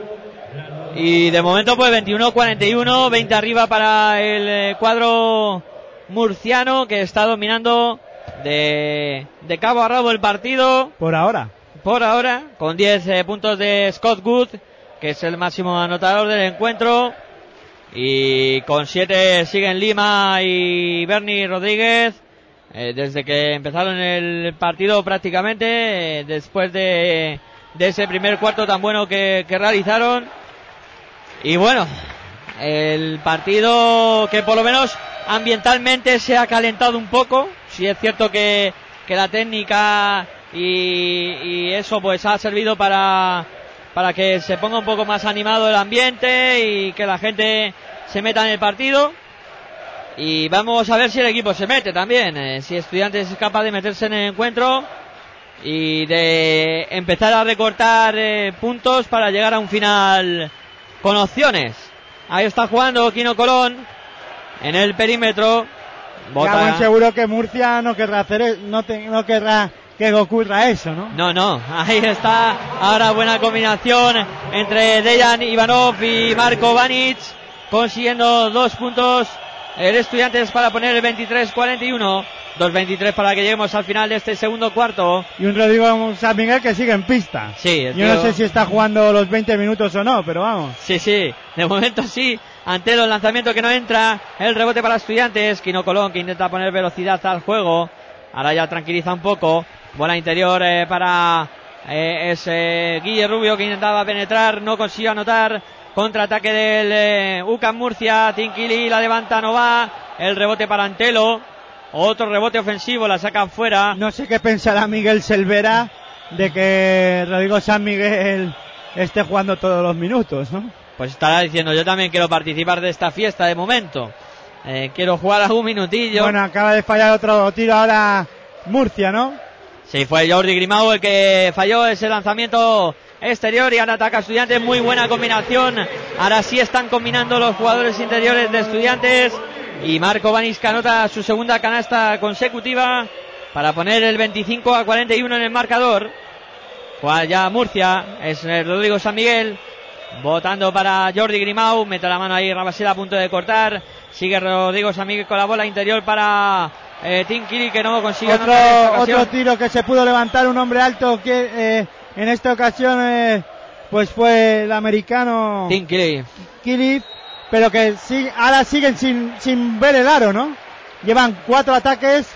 Y de momento pues 21-41, 20 arriba para el eh, cuadro murciano que está dominando de, de cabo a rabo el partido Por ahora. por ahora, con 10 eh, puntos de Scott Good, que es el máximo anotador del encuentro. Y con 7 siguen Lima y Bernie Rodríguez. Eh, desde que empezaron el partido prácticamente, eh, después de, de ese primer cuarto tan bueno que, realizaron. Y bueno, el partido que por lo menos ambientalmente se ha calentado un poco. Si es cierto que, que la técnica y, y eso pues ha servido para, para que se ponga un poco más animado el ambiente y que la gente se meta en el partido. Y vamos a ver si el equipo se mete también, eh, si Estudiantes es capaz de meterse en el encuentro y de empezar a recortar eh, puntos para llegar a un final con opciones. Ahí está jugando Quino Colón en el perímetro. Bota- seguro que Murcia no querrá hacer, e- no, te- no querrá que ocurra eso, ¿no? No, no, ahí está ahora buena combinación entre Dejan Ivanov y Marco Vanic, consiguiendo dos puntos el Estudiantes para poner el 23-41, 2-23 para que lleguemos al final de este segundo cuarto. Y un Rodrigo San Miguel que sigue en pista. Sí, Yo no tío- sé si está jugando los 20 minutos o no, pero vamos. Sí, sí, de momento sí. Ante el lanzamiento que no entra, el rebote para estudiantes. Quino Colón que intenta poner velocidad al juego. Ahora ya tranquiliza un poco. Bola interior eh, para eh, ese Guille Rubio que intentaba penetrar, no consiguió anotar. Contraataque del eh, UCAM Murcia. Tinkili la levanta, no va. El rebote para Antelo. Otro rebote ofensivo, la sacan fuera. No sé qué pensará Miguel Selvera de que Rodrigo San Miguel esté jugando todos los minutos, ¿no? Pues estará diciendo, yo también quiero participar de esta fiesta de momento. Eh, quiero jugar algún minutillo. Bueno, acaba de fallar otro tiro ahora Murcia, ¿no? Sí, fue Jordi Grimau el que falló ese lanzamiento exterior y ahora ataca Estudiantes. Muy buena combinación. Ahora sí están combinando los jugadores interiores de Estudiantes. Y Marco Banisca anota su segunda canasta consecutiva para poner el 25 a 41 en el marcador. Juega ya Murcia, es Rodrigo San Miguel. Votando para Jordi Grimau. Mete la mano ahí, Rabasela a punto de cortar. Sigue Rodrigo San Miguel con la bola interior para eh, Tim Kiri que no consigue Otro, otro tiro que se pudo levantar un hombre alto que eh, en esta ocasión eh, pues fue el americano Tim Kiri. Kilif, pero que sí, ahora siguen sin, sin ver el aro, ¿no? Llevan cuatro ataques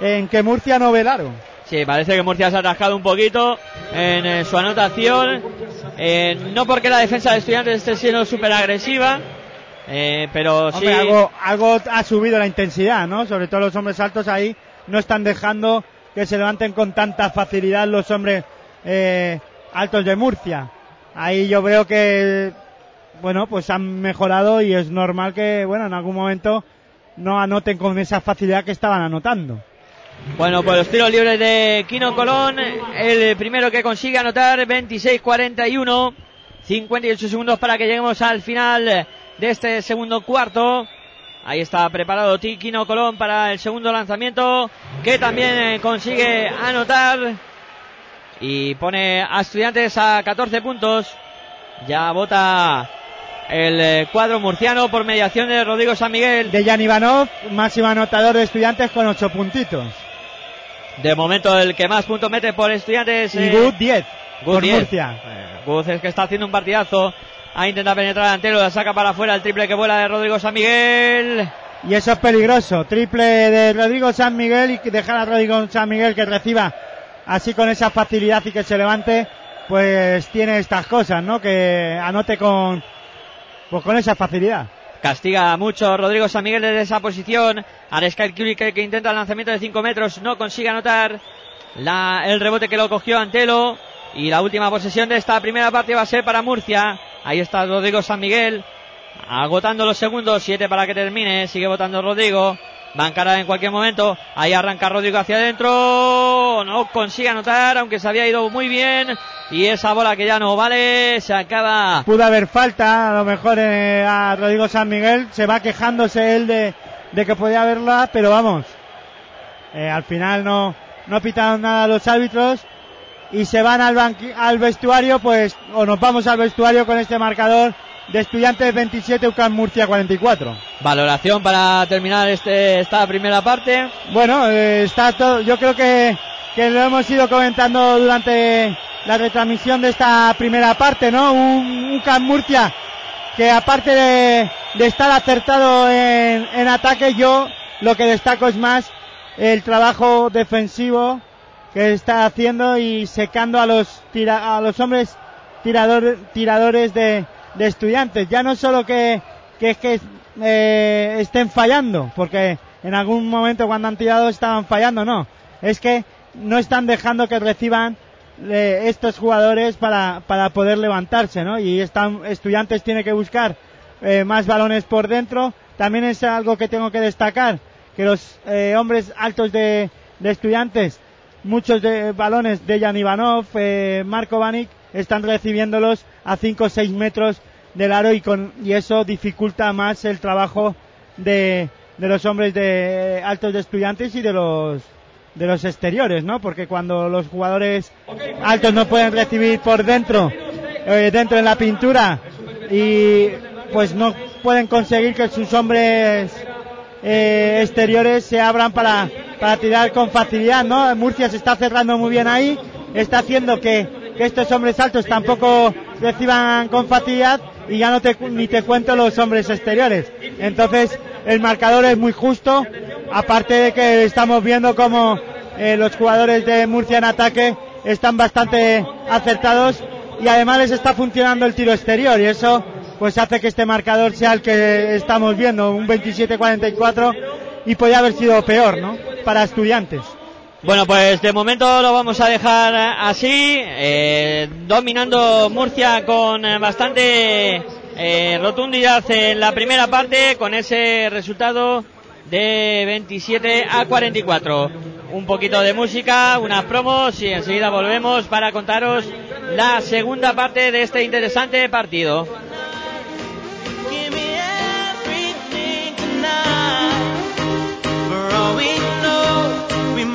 en que Murcia no ve el aro. Sí, parece que Murcia se ha atascado un poquito en eh, su anotación. Eh, no porque la defensa de estudiantes esté siendo súper agresiva, eh, pero sí. Hombre, algo, algo ha subido la intensidad, ¿no? Sobre todo los hombres altos ahí no están dejando que se levanten con tanta facilidad los hombres eh, altos de Murcia. Ahí yo veo que, bueno, pues han mejorado y es normal que, bueno, en algún momento no anoten con esa facilidad que estaban anotando. Bueno, pues los tiros libres de Kino Colón. El primero que consigue anotar 26-41. 58 segundos para que lleguemos al final de este segundo cuarto. Ahí está preparado Kino Colón para el segundo lanzamiento. Que también eh, consigue anotar. Y pone a estudiantes a 14 puntos. Ya vota el eh, cuadro murciano por mediación de Rodrigo San Miguel. De Jan Ivanov, máximo anotador de estudiantes con ocho puntitos. De momento el que más puntos mete por estudiantes. Y eh, Good 10 Good por 10. Murcia. Guz es que está haciendo un partidazo. Ha intentado penetrar delantero, la saca para afuera el triple que vuela de Rodrigo San Miguel. Y eso es peligroso. Triple de Rodrigo San Miguel y dejar a Rodrigo San Miguel que reciba así con esa facilidad y que se levante, pues tiene estas cosas, ¿no? Que anote con, pues con esa facilidad. Castiga mucho Rodrigo San Miguel desde esa posición. Aresca el que, intenta el lanzamiento de 5 metros, no consigue anotar. El rebote que lo cogió Antelo. Y la última posesión de esta primera parte va a ser para Murcia. Ahí está Rodrigo San Miguel. Agotando los segundos, 7 para que termine. Sigue votando Rodrigo. Va a encarar en cualquier momento. Ahí arranca Rodrigo hacia adentro. No consigue anotar, aunque se había ido muy bien. Y esa bola que ya no vale, se acaba. Pudo haber falta, a lo mejor eh, a Rodrigo San Miguel. Se va quejándose él de, que podía haberla, pero vamos. Eh, al final no, no pitaron nada los árbitros. Y se van al, al vestuario, pues, o nos vamos al vestuario con este marcador de Estudiantes 27, UCAM Murcia 44. Valoración para terminar este, esta primera parte. Bueno, eh, está todo, yo creo que, que lo hemos ido comentando durante la retransmisión de esta primera parte, ¿no? Un, Can Murcia que aparte de, de estar acertado en, en ataque, yo lo que destaco es más el trabajo defensivo que está haciendo y secando a los tira- a los hombres tirador- tiradores de, de estudiantes. Ya no solo que, que es que eh, estén fallando, porque en algún momento cuando han tirado estaban fallando, no. Es que no están dejando que reciban eh, estos jugadores para, para poder levantarse, ¿no? Y están, estudiantes tiene que buscar eh, más balones por dentro. También es algo que tengo que destacar, que los eh, hombres altos de, de estudiantes, muchos de balones de Jan Ivanov, eh, Marco Vanik, están recibiéndolos a 5 o 6 metros del aro y, con, y eso dificulta más el trabajo de, de los hombres de altos de estudiantes y de los de los exteriores, ¿no? Porque cuando los jugadores altos no pueden recibir por dentro, eh, dentro de la pintura y pues no pueden conseguir que sus hombres eh, exteriores se abran para, para tirar con facilidad, ¿no? Murcia se está cerrando muy bien ahí, está haciendo que, que estos hombres altos tampoco reciban con facilidad y ya no te, ni te cuento los hombres exteriores. Entonces, el marcador es muy justo, aparte de que estamos viendo como eh, los jugadores de Murcia en ataque están bastante acertados y además les está funcionando el tiro exterior y eso pues hace que este marcador sea el que estamos viendo, un 27-44 y podría haber sido peor, ¿no? Para estudiantes. Bueno, pues de momento lo vamos a dejar así, eh, dominando Murcia con bastante eh, rotundidad en la primera parte con ese resultado de 27 a 44. Un poquito de música, unas promos y enseguida volvemos para contaros la segunda parte de este interesante partido.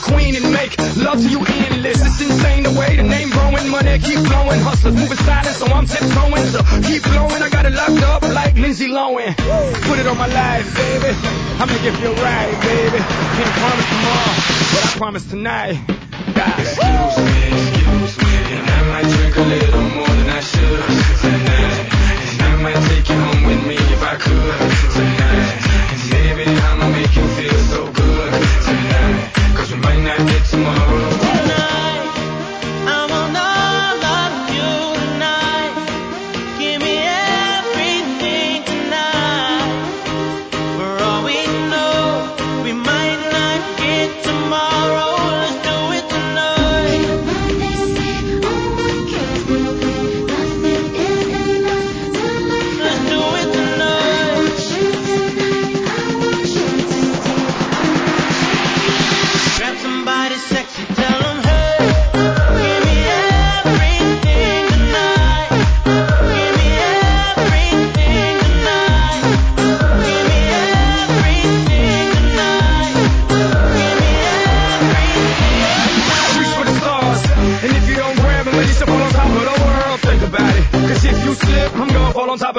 queen and make love to you endless. It's insane the way the name growing, money keep flowing. Hustlers moving silent, so I'm tiptoeing. So keep blowing, I got it locked up like Lindsay Lohan. Put it on my life, baby. I'm gonna it feel right, baby. Can't promise tomorrow, but I promise tonight. God. Excuse me, excuse me, and I might drink a little more than I should tonight. And I might take you home with me if I could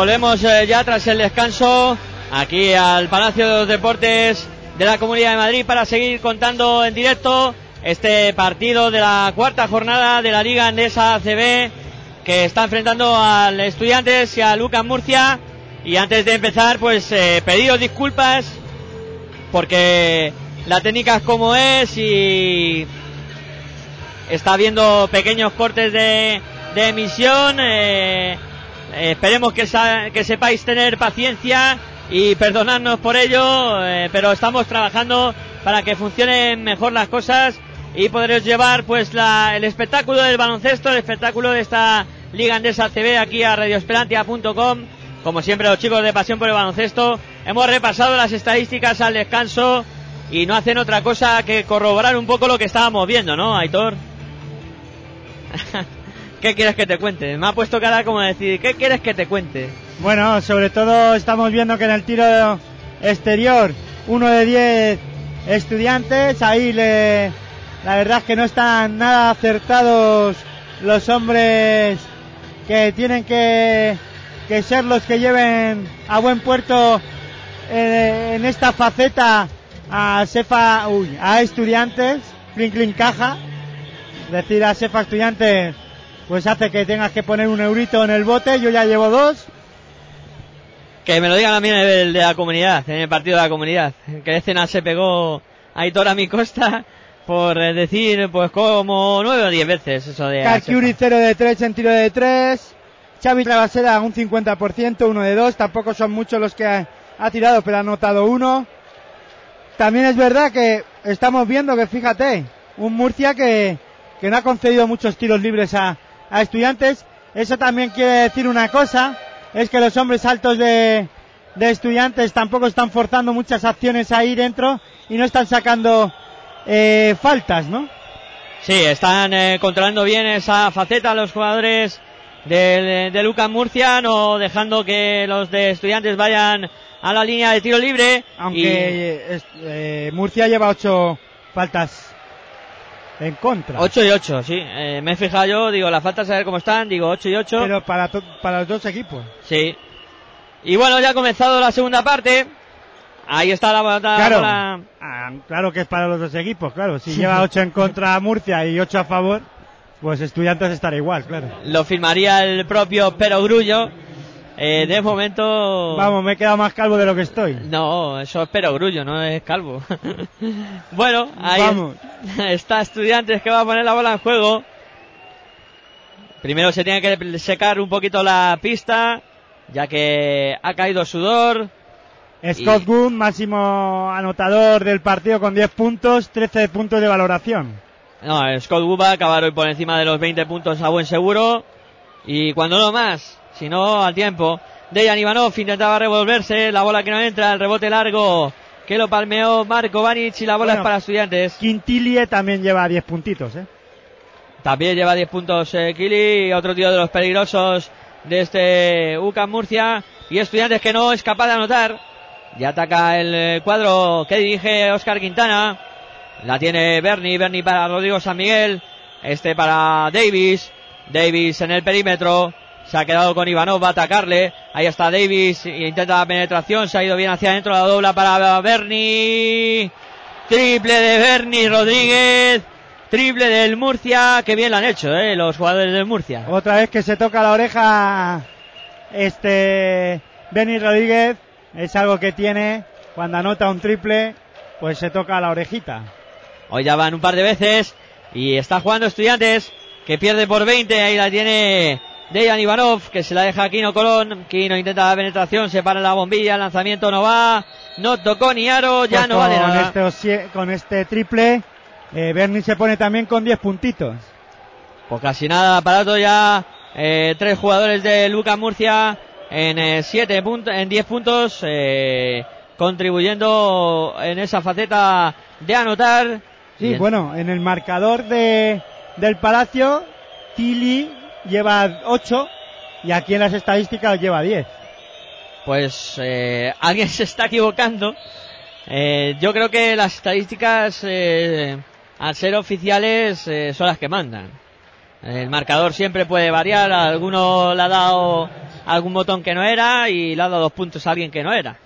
volvemos eh, ya tras el descanso aquí al Palacio de los Deportes de la Comunidad de Madrid para seguir contando en directo este partido de la cuarta jornada de la Liga Andesa ACB que está enfrentando al Estudiantes y a Lucas Murcia. Y antes de empezar, pues eh, disculpas porque la técnica es como es y está habiendo pequeños cortes de, de emisión. eh, esperemos que, que sepáis tener paciencia y perdonadnos por ello, eh, pero estamos trabajando para que funcionen mejor las cosas y poderos llevar pues la- el espectáculo del baloncesto, el espectáculo de esta Liga Andesa CB aquí a radioesperantia.com. Como siempre los chicos de Pasión por el Baloncesto hemos repasado las estadísticas al descanso y no hacen otra cosa que corroborar un poco lo que estábamos viendo, ¿no, Aitor? ¿Qué quieres que te cuente? Me ha puesto cara como decir, ¿qué quieres que te cuente? Bueno, sobre todo estamos viendo que en el tiro exterior, uno de 10 estudiantes, ahí le, la verdad es que no están nada acertados los hombres que tienen que, que ser los que lleven a buen puerto eh, en esta faceta a Sefa, uy, a estudiantes, Clean Caja, decir a Sefa estudiantes, pues hace que tengas que poner un eurito en el bote, yo ya llevo dos, Que me lo digan a mí en el de la comunidad, en el partido de la comunidad. Que escena se pegó Aitor a mi costa por eh, decir, pues como nueve o diez veces eso de... Calciuri 0 de 3 en tiro de 3. Xavi Trabasera un 50%, uno de 2. Tampoco son muchos los que ha, ha tirado, pero ha anotado uno. También es verdad que estamos viendo que, fíjate, un Murcia que, que no ha concedido muchos tiros libres a, a estudiantes. Eso también quiere decir una cosa, es que los hombres altos de, de estudiantes tampoco están forzando muchas acciones ahí dentro y no están sacando eh, faltas, ¿no? Sí, están eh, controlando bien esa faceta los jugadores del- de, Lucas Murcia, no dejando que los de estudiantes vayan a la línea de tiro libre. Aunque y- eh, eh, Murcia lleva ocho faltas en contra. 8 y 8, sí. Eh, me he fijado yo, digo, las faltas a ver cómo están, digo 8 y 8. Pero para, to- para los dos equipos. Sí. Y bueno, ya ha comenzado la segunda parte. Ahí está la bola. Claro, ah, claro que es para los dos equipos, claro. Si lleva ocho en contra Murcia y ocho a favor, pues estudiantes estará igual, claro. Lo firmaría el propio Pero Grullo. Eh, de momento. Vamos, me he quedado más calvo de lo que estoy. No, eso es Pero Grullo, no es calvo. bueno, ahí Vamos. está Estudiantes que va a poner la bola en juego. Primero se tiene que secar un poquito la pista, ya que ha caído sudor. Scott Good, máximo anotador del partido con 10 puntos, 13 puntos de valoración. No, Scott Wood va a acabar hoy por encima de los 20 puntos a buen seguro. Y cuando no más, si no al tiempo. Dejan Ivanov intentaba revolverse, la bola que no entra, el rebote largo que lo palmeó Marco Banic y la bola Bueno. es para estudiantes. Quintilie también lleva 10 puntitos, ¿eh? También lleva 10 puntos eh, Kili, otro tío de los peligrosos de este UCAM Murcia. Y estudiantes que no es capaz de anotar. Ya ataca el eh, cuadro que dirige Oscar Quintana. La tiene Bernie, Bernie para Rodrigo San Miguel. Este para Davis. Davis en el perímetro. Se ha quedado con Ivanov, va a atacarle. Ahí está Davis, intenta la penetración, se ha ido bien hacia adentro, la dobla para Bernie. Triple de Bernie Rodríguez. Triple del Murcia. Qué bien lo han hecho, eh, los jugadores del Murcia. Otra vez que se toca la oreja este Benny Rodríguez, es algo que tiene cuando anota un triple, pues se toca la orejita. Hoy ya van un par de veces y está jugando Estudiantes que pierde por 20. Ahí la tiene Dejan Ivanov que se la deja a Kino Colón. Kino intenta la penetración, se para la bombilla, el lanzamiento no va, no tocó ni aro, ya Pues no vale nada. Este, con este triple, eh, Bernie se pone también con 10 puntitos. Pues casi nada, aparato ya. eh, tres jugadores de Lucas Murcia en eh, siete puntos, en 10 puntos, eh, contribuyendo en esa faceta de anotar. Sí, Bien. bueno, en el marcador de, del Palacio, Tilly lleva 8 y aquí en las estadísticas lleva 10. Pues eh, alguien se está equivocando. Eh, yo creo que las estadísticas, eh, al ser oficiales, eh, son las que mandan. El marcador siempre puede variar. Alguno le ha dado algún botón que no era y le ha dado dos puntos a alguien que no era.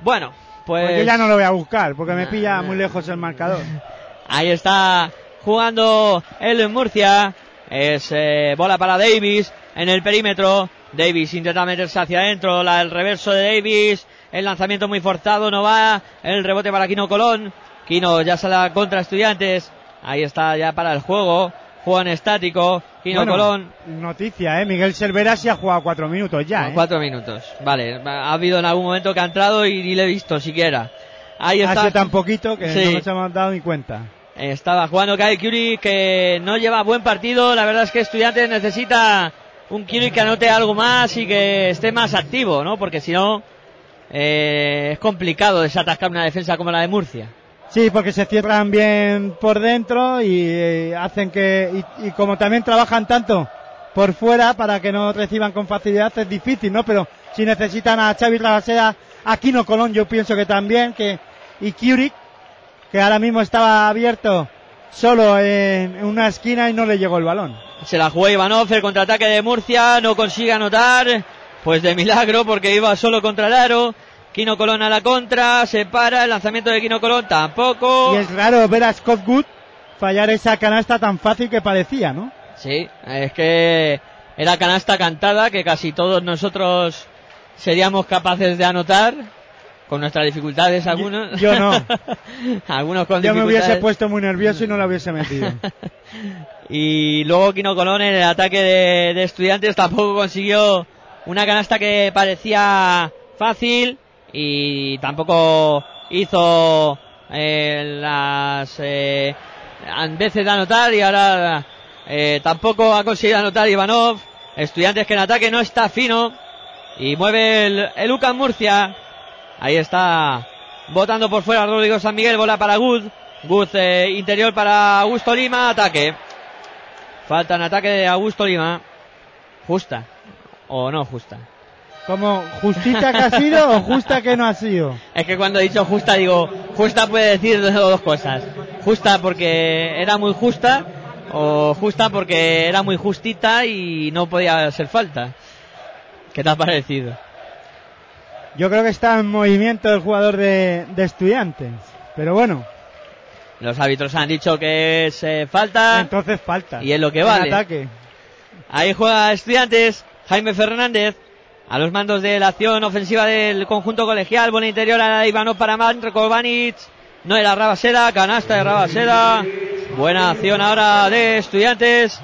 Bueno, pues yo ya no lo voy a buscar porque me pilla muy lejos el marcador. ahí está jugando el Murcia. Es eh, bola para Davis en el perímetro. Davis intenta meterse hacia adentro. La, el reverso de Davis. El lanzamiento muy forzado. No va. El rebote para Quino Colón. Quino ya sale contra estudiantes. Ahí está ya para el juego. En estático. Quino Bueno, Colón. Noticia, ¿eh? Miguel Cervera sí ha jugado 4 minutos ya, ¿eh? Cuatro minutos. Vale. Ha habido en algún momento que ha entrado y ni le he visto siquiera. Ahí está. Hace tan poquito que Sí. no nos hemos dado ni cuenta. Estaba jugando Kai Curie que no lleva buen partido. La verdad es que Estudiantes necesita un Curie que anote algo más y que esté más activo, ¿no? Porque si no, eh, es complicado desatascar una defensa como la de Murcia. Sí, porque se cierran bien por dentro y eh, hacen que, y, como también trabajan tanto por fuera para que no reciban con facilidad, es difícil, ¿no? Pero si necesitan a Xavi Rabaseda, a Kino Colón, yo pienso que también, que, y Curie, que ahora mismo estaba abierto solo en una esquina y no le llegó el balón. Se la jugó Ivanov, el contraataque de Murcia, no consigue anotar, pues de milagro porque iba solo contra el aro. Quino Colón a la contra, se para, el lanzamiento de Quino Colón tampoco. Y es raro ver a Scott Good fallar esa canasta tan fácil que parecía, ¿no? Sí, es que era canasta cantada que casi todos nosotros seríamos capaces de anotar con nuestras dificultades algunos. yo no. algunos con Yo me hubiese puesto muy nervioso y no la hubiese metido. Y luego Quino Colón en el ataque de, de estudiantes tampoco consiguió una canasta que parecía fácil y tampoco hizo eh, las eh, veces de anotar y ahora eh, tampoco ha conseguido anotar Ivanov. Estudiantes que en ataque no está fino y mueve el, el Murcia. Ahí está votando por fuera Rodrigo San Miguel, bola para Good. Guz eh, interior para Augusto Lima, ataque. Falta en ataque de Augusto Lima. Justa. O no justa. Como justita que ha sido o justa que no ha sido. Es que cuando he dicho justa digo, justa puede decir dos cosas. Justa porque era muy justa o justa porque era muy justita y no podía ser falta. ¿Qué te ha parecido? Yo creo que está en movimiento el jugador de, de estudiantes. Pero bueno, Los árbitros han dicho que es eh, falta entonces falta. y es lo que En vale. ataque. Ahí juega Estudiantes, Jaime Fernández, a los mandos de la acción ofensiva del conjunto colegial, bola interior a Ivanov para Marco Banic, no era Rabaseda, canasta de Rabaseda, buena acción ahora de Estudiantes,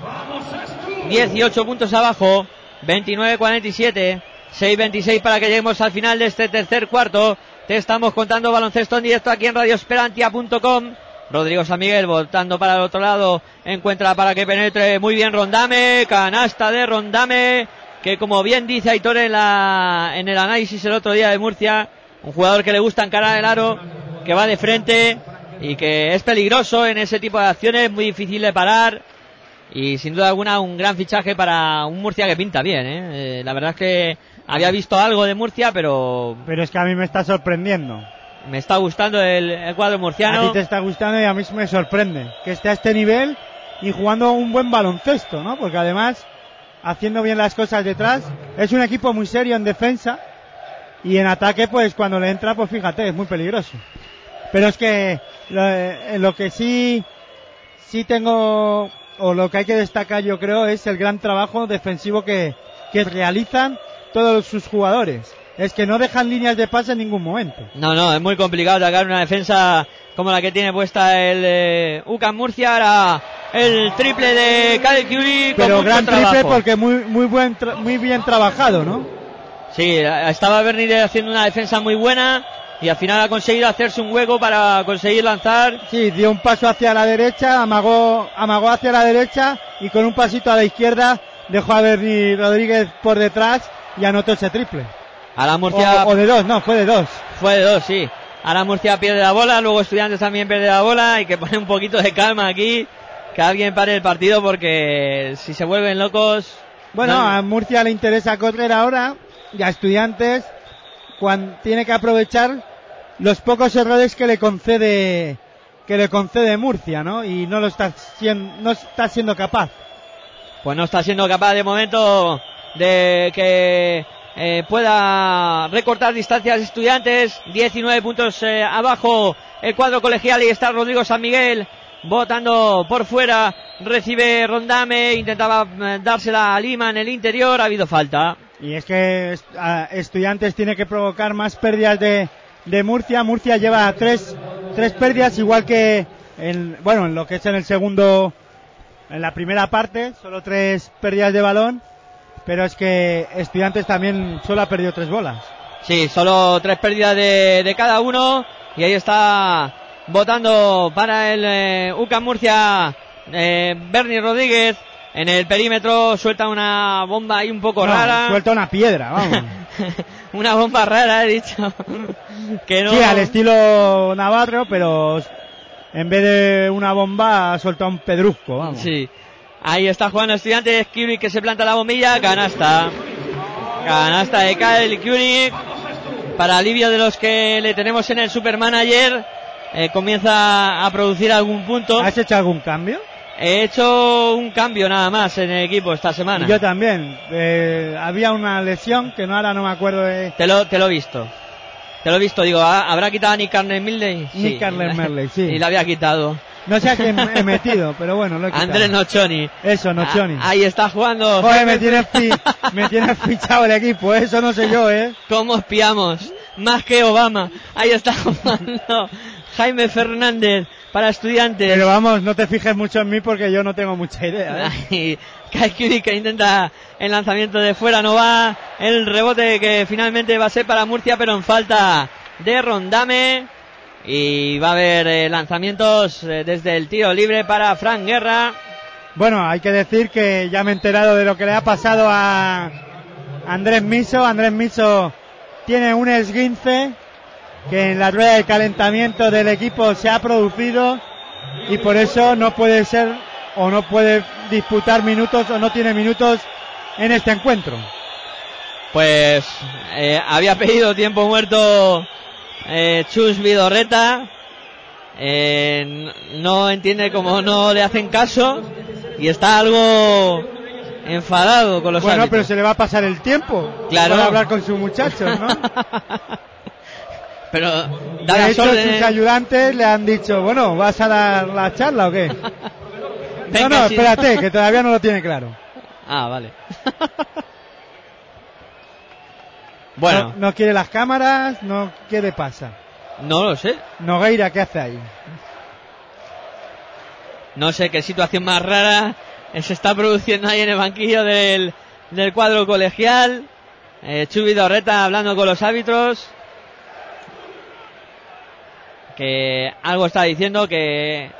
18 puntos abajo, 29-47, 6-26 para que lleguemos al final de este tercer cuarto, te estamos contando baloncesto en directo aquí en radioesperantia.com, Rodrigo San Miguel voltando para el otro lado. Encuentra para que penetre muy bien Rondame. Canasta de Rondame. Que como bien dice Aitor en, la, en el análisis el otro día de Murcia. Un jugador que le gusta encarar el aro. Que va de frente. Y que es peligroso en ese tipo de acciones. Muy difícil de parar. Y sin duda alguna un gran fichaje para un Murcia que pinta bien. ¿eh? Eh, la verdad es que había visto algo de Murcia pero Pero es que a mí me está sorprendiendo. me está gustando el, el cuadro A murciano. ti te está gustando y a mí me sorprende que esté a este nivel y jugando un buen baloncesto, ¿no? Porque además, haciendo bien las cosas detrás, es un equipo muy serio en defensa y en ataque, pues cuando le entra, pues fíjate, es muy peligroso. Pero es que lo, eh, lo que sí, sí tengo, o lo que hay que destacar yo creo, es el gran trabajo defensivo que, que realizan todos sus jugadores. Es que no dejan líneas de pase en ningún momento. No, no, es muy complicado atacar una defensa como la que tiene puesta el eh, UCAM Murcia. Ahora el triple de Kyle con pero mucho gran triple porque muy muy buen muy bien trabajado no Sí, estaba Bernie haciendo una defensa muy buena y al final ha conseguido hacerse un hueco para conseguir lanzar. sí dio un paso hacia la derecha amagó amagó hacia la derecha y con un pasito a la izquierda dejó a Bernie Rodríguez por detrás y anotó ese triple Ahora Murcia o, o de dos no fue de dos fue de dos, sí. Ahora Murcia pierde la bola, luego Estudiantes también pierde la bola. Hay que poner un poquito de calma aquí, que alguien pare el partido porque si se vuelven locos. bueno no- a Murcia le interesa correr ahora y a estudiantes tiene que aprovechar los pocos errores que le concede que le concede Murcia no y no lo está siendo no está siendo capaz. Pues no está siendo capaz de momento de que eh, pueda recortar distancias estudiantes. 19 puntos eh, abajo el cuadro colegial y está Rodrigo San Miguel votando por fuera. Recibe Rondame intentaba eh, dársela a Lima en el interior. Ha habido falta Y es que Estudiantes tiene que provocar más pérdidas de, Murcia. Murcia lleva tres, tres pérdidas, igual que en, bueno, en lo que es en el segundo, en la primera parte, solo tres pérdidas de balón. Pero es que Estudiantes también solo ha perdido tres bolas. Sí, solo tres pérdidas de, cada uno. Y ahí está votando para el eh, UCAM Murcia eh, Bernie Rodríguez. En el perímetro suelta una bomba ahí un poco No, rara. Suelta una piedra, vamos. una bomba rara, he dicho. que no. Sí, al estilo Navarro, pero en vez de una bomba ha soltado un pedrusco, vamos. Sí. Ahí está jugando Estudiantes. Curie que se planta la bombilla. Canasta. Canasta de Kyle Curie. Para alivio de los que le tenemos en el Supermanager. eh, comienza a producir algún punto. ¿Has hecho algún cambio? He hecho un cambio nada más en el equipo esta semana. Yo también. Eh, había una lesión que no ahora no me acuerdo de Te lo, te lo he visto. Te lo he visto, digo, ¿ha- ¿habrá quitado a Nick Carner Milley? Nick Carner Merley, sí. Y la había quitado. No sé a quién he metido, pero bueno, lo he quitado. Andrés Nochoni. Eso, Nochoni. Ah, ahí está jugando. Joder, me tienes, me tienes fichado el equipo, ¿eh? eso no sé yo, ¿eh? ¿Cómo espiamos? Más que Obama. Ahí está jugando Jaime Fernández para estudiantes. Pero vamos, no te fijes mucho en mí porque yo no tengo mucha idea, ¿eh? Que intenta el lanzamiento de fuera, no va. El rebote que finalmente va a ser para Murcia, pero en falta de Rondame. Y va a haber eh, lanzamientos eh, desde el tiro libre para Frank Guerra. Bueno, hay que decir que ya me he enterado de lo que le ha pasado a Andrés Miso. Andrés Miso tiene un esguince que en la rueda de calentamiento del equipo se ha producido y por eso no puede ser o no puede disputar minutos o no tiene minutos en este encuentro. Pues eh, había pedido tiempo muerto eh, Chus Vidorreta. Eh, no entiende cómo no le hacen caso y está algo enfadado con los Bueno, pero se le va a pasar el tiempo Claro. para hablar con sus muchachos, ¿no? Pero da de hecho, sus órdenes. ayudantes le han dicho, bueno, ¿vas a dar la charla o qué? no, no, espérate, que todavía no lo tiene claro. Ah, vale. bueno, No, no quiere las cámaras, no, ¿qué le pasa? no lo sé. Nogueira, ¿qué hace ahí? No sé qué situación más rara se está produciendo ahí en el banquillo del, del cuadro colegial. Eh, Chubi Dorreta hablando con los árbitros. Que algo está diciendo que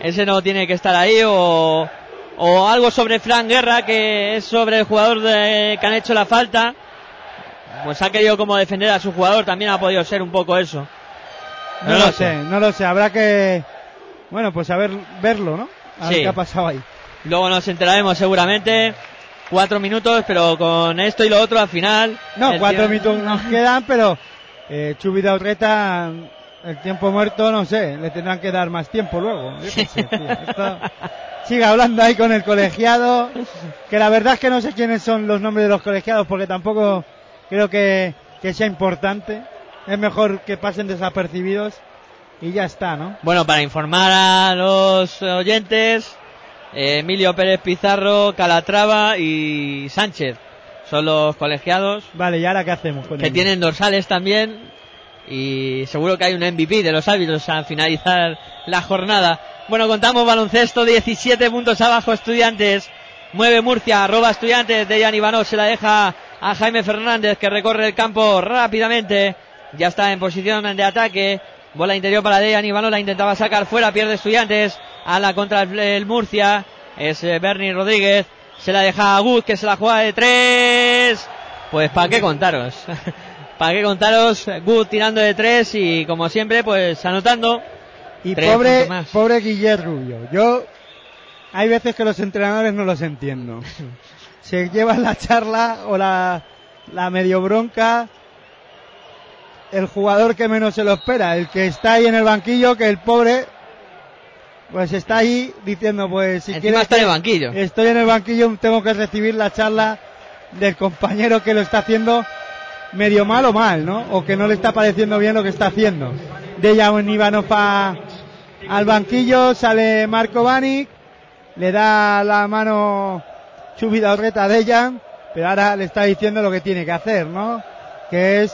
ese no tiene que estar ahí o, o algo sobre Fran Guerra que es sobre el jugador de- que han hecho la falta. Pues ha querido como defender a su jugador, también ha podido ser un poco eso. No, lo sé, no lo sé, habrá que, bueno, pues a ver, verlo, ¿no? A ver Sí. qué ha pasado ahí. Luego nos enteraremos seguramente. Cuatro minutos, pero con esto y lo otro al final. No, cuatro tiempo- minutos nos quedan, pero eh, Chubi Urreta, el tiempo muerto, no sé, le tendrán que dar más tiempo luego. Yo qué sé, tío. Esto- Sigue hablando ahí con el colegiado, que la verdad es que no sé quiénes son los nombres de los colegiados, porque tampoco creo que, que sea importante. Es mejor que pasen desapercibidos y ya está, ¿no? Bueno, para informar a los oyentes, eh, Emilio Pérez Pizarro, Calatrava y Sánchez son los colegiados Vale, ¿y ahora qué hacemos con que ellos? tienen dorsales también. Y seguro que hay un MVP de los árbitros al finalizar la jornada. Bueno, contamos baloncesto, 17 puntos abajo, estudiantes. Mueve Murcia, arroba estudiantes de Jan Ivanov, se la deja a Jaime Fernández que recorre el campo rápidamente. Ya está en posición de ataque. Bola interior para Dejan Ivanov, la intentaba sacar fuera, pierde estudiantes. A la contra el, el Murcia. Es eh, Bernie Rodríguez. Se la deja a Gus que se la juega de tres. Pues para qué contaros. para qué contaros. Gus tirando de tres y como siempre pues anotando. Y Tres pobre, más. pobre Guillermo Rubio. Yo, hay veces que los entrenadores no los entiendo. Se llevan la charla o la, la medio bronca el jugador que menos se lo espera, el que está ahí en el banquillo, que el pobre, pues está ahí diciendo, pues si Encima está en el banquillo. estoy en el banquillo, tengo que recibir la charla del compañero que lo está haciendo medio mal o mal, ¿no? O que no le está pareciendo bien lo que está haciendo. Dejan Ivanov a- al banquillo, sale Marco Banic, le da la mano Chubida Orreta a Dejan, pero ahora le está diciendo lo que tiene que hacer, ¿no? Que es,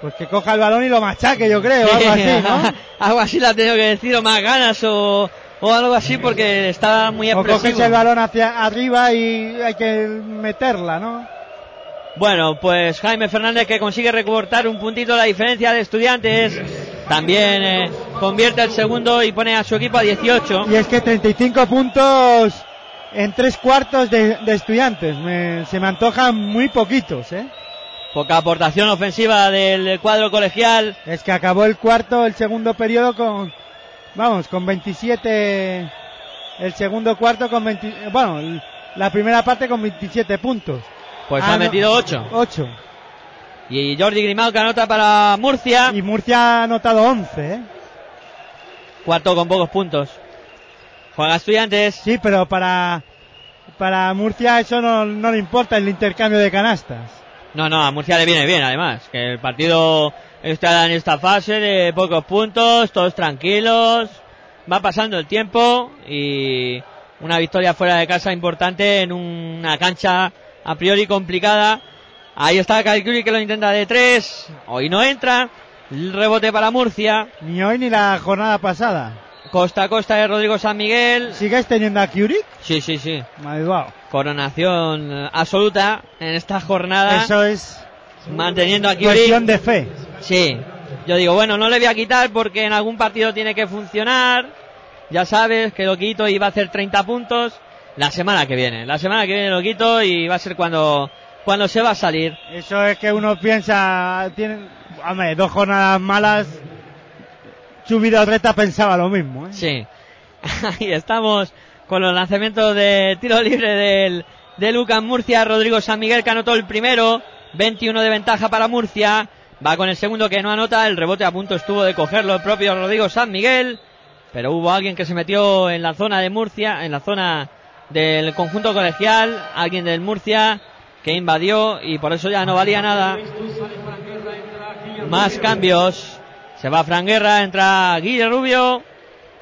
pues que coja el balón y lo machaque, yo creo, algo así, ¿no? algo así le ha tenido que decir, o más ganas, o, o algo así, porque está muy O expresivo. coges el balón hacia arriba y hay que meterla, ¿no? Bueno, pues Jaime Fernández que consigue recortar un puntito la diferencia de estudiantes. También eh, convierte el segundo y pone a su equipo a 18. Y es que 35 puntos en tres cuartos de, de estudiantes. Me- se me antojan muy poquitos, ¿eh? Poca aportación ofensiva del cuadro colegial. Es que acabó el cuarto, el segundo periodo con, vamos, con 27, el segundo cuarto con 20, bueno, la primera parte con 27 puntos. Pues Ah, ha no, metido 8. 8. Y Jordi Grimao que anota para Murcia. Y Murcia ha anotado 11, ¿eh? Cuarto con pocos puntos. Juega estudiantes. Sí, pero para, para Murcia eso no, no le importa el intercambio de canastas. No, no, a Murcia le viene bien además. Que el partido está en esta fase de pocos puntos, todos tranquilos. Va pasando el tiempo y una victoria fuera de casa importante en una cancha a priori complicada. Ahí está Calcuri que lo intenta de tres. Hoy no entra. El rebote para Murcia. Ni hoy ni la jornada pasada. Costa a costa de Rodrigo San Miguel. ¿Sigues teniendo a Curic? Sí, sí, sí. Coronación eh, absoluta en esta jornada. Eso es Manteniendo a Curic. cuestión de fe. Sí. Yo digo, bueno, no le voy a quitar porque en algún partido tiene que funcionar. Ya sabes que lo quito y va a hacer 30 puntos. La semana que viene. La semana que viene lo quito y va a ser cuando, cuando se va a salir. Eso es que uno piensa, tiene, hombre, dos jornadas malas. Chubida Reta pensaba lo mismo, ¿eh? Sí. Ahí estamos con los lanzamientos de tiro libre del, de Lucas Murcia. Rodrigo San Miguel que anotó el primero. 21 de ventaja para Murcia. Va con el segundo que no anota. El rebote a punto estuvo de cogerlo el propio Rodrigo San Miguel. Pero hubo alguien que se metió en la zona de Murcia, en la zona del conjunto colegial. Alguien del Murcia que invadió y por eso ya no valía nada. Más cambios. Se va Fran Guerra, entra Guille Rubio.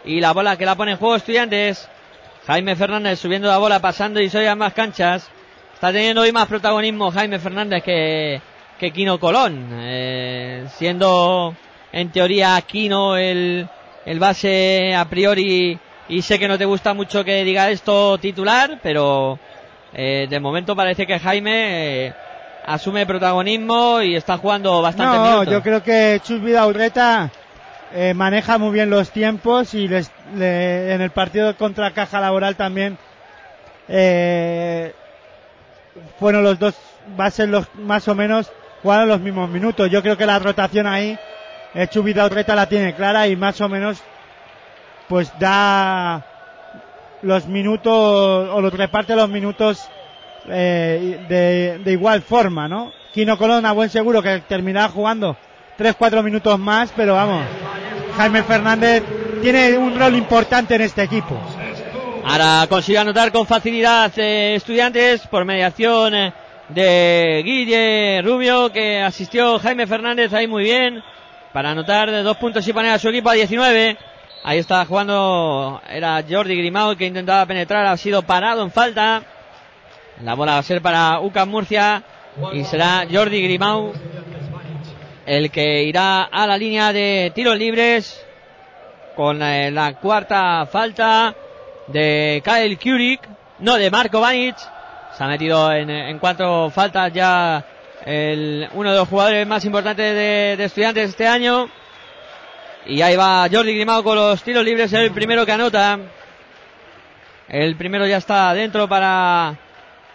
Y la bola que la pone en juego estudiantes. Jaime Fernández subiendo la bola, pasando y soy a más canchas. Está teniendo hoy más protagonismo Jaime Fernández que, que Kino Colón. Eh, siendo en teoría Kino el, el base a priori. Y sé que no te gusta mucho que diga esto titular, pero eh, de momento parece que Jaime eh, asume protagonismo y está jugando bastante No, minutos. yo creo que Chus Vida Urreta eh, maneja muy bien los tiempos y les- le- en el partido contra Caja Laboral también eh, fueron los dos bases los más o menos jugaron los mismos minutos. Yo creo que la rotación ahí eh, Chus Vida Urreta la tiene clara y más o menos pues da los minutos o los reparte los minutos eh, de, de igual forma, ¿no? Quino Colón a buen seguro que terminará jugando 3-4 minutos más, pero vamos, Jaime Fernández tiene un rol importante en este equipo. Ahora consigue anotar con facilidad eh, estudiantes por mediación eh, de Guille Rubio que asistió Jaime Fernández ahí muy bien para anotar de dos puntos y poner a su equipo a 19. Ahí está jugando, era Jordi Grimao que intentaba penetrar, ha sido parado en falta. La bola va a ser para UCAM Murcia y será Jordi Grimau el que irá a la línea de tiros libres con eh, la cuarta falta de Kyle Kurik, no de Marco Banic. Se ha metido en, en cuatro faltas ya el, uno de los jugadores más importantes de, de estudiantes este año. Y ahí va Jordi Grimao con los tiros libres, el primero que anota. El primero ya está dentro para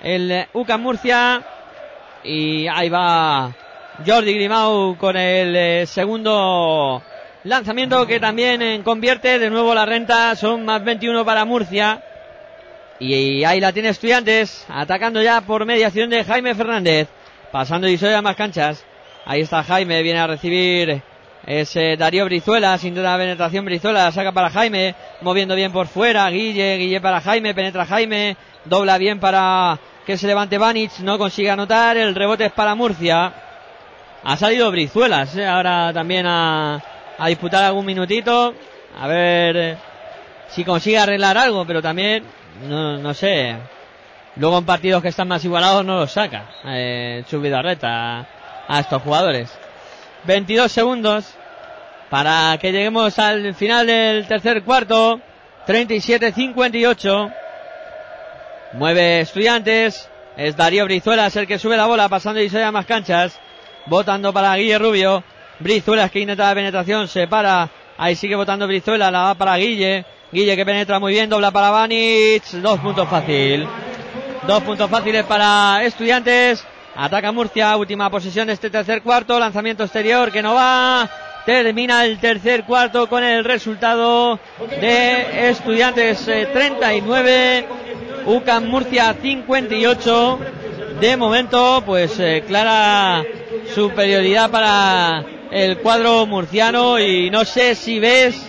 el UCAM Murcia. Y ahí va Jordi Grimau con el eh, segundo lanzamiento que también eh, convierte de nuevo la renta. Son más 21 para Murcia. Y ahí la tiene Estudiantes, atacando ya por mediación de Jaime Fernández. Pasando y a más canchas. Ahí está Jaime, viene a recibir ese Darío Brizuela, sin duda penetración Brizuela, la saca para Jaime, moviendo bien por fuera, Guille, Guille para Jaime, penetra Jaime, dobla bien para que se levante Banic, no consigue anotar, el rebote es para Murcia. Ha salido Brizuelas, eh, ahora también a, a disputar algún minutito, a ver eh, si consigue arreglar algo, pero también, no, no sé, luego en partidos que están más igualados no los saca, eh, Chubidarreta a, a estos jugadores. 22 segundos para que lleguemos al final del tercer cuarto. 37-58. Mueve estudiantes. Es Darío Brizuelas el que sube la bola pasando y se más canchas. Votando para Guille Rubio. Brizuelas que intenta la penetración. Se para. Ahí sigue votando Brizuela. La va para Guille. Guille que penetra muy bien. Dobla para Vanic. Dos puntos fácil. Dos puntos fáciles para estudiantes. Ataca Murcia. Última posesión de este tercer cuarto. Lanzamiento exterior que no va. Termina el tercer cuarto con el resultado de Estudiantes eh, 39, UCAM Murcia 58. De momento, pues eh, clara superioridad para el cuadro murciano y no sé si ves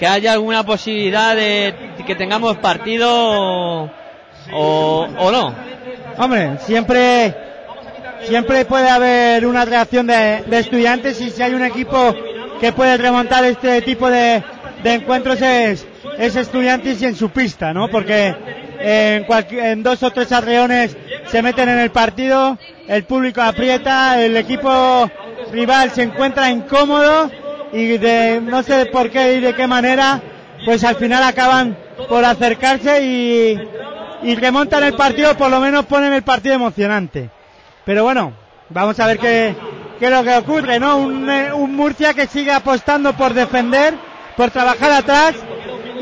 que haya alguna posibilidad de que tengamos partido o, o no. Hombre, siempre, siempre puede haber una reacción de, estudiantes y si hay un equipo que puede remontar este tipo de, encuentros es, es estudiantes y en su pista, ¿no? Porque en, en dos o tres arreones se meten en el partido, el público aprieta, el equipo rival se encuentra incómodo y de no sé por qué y de qué manera, pues al final acaban por acercarse y, y remontan el partido, por lo menos ponen el partido emocionante. Pero bueno, vamos a ver qué, es lo que ocurre, ¿no? Un, eh, un Murcia que sigue apostando por defender, por trabajar atrás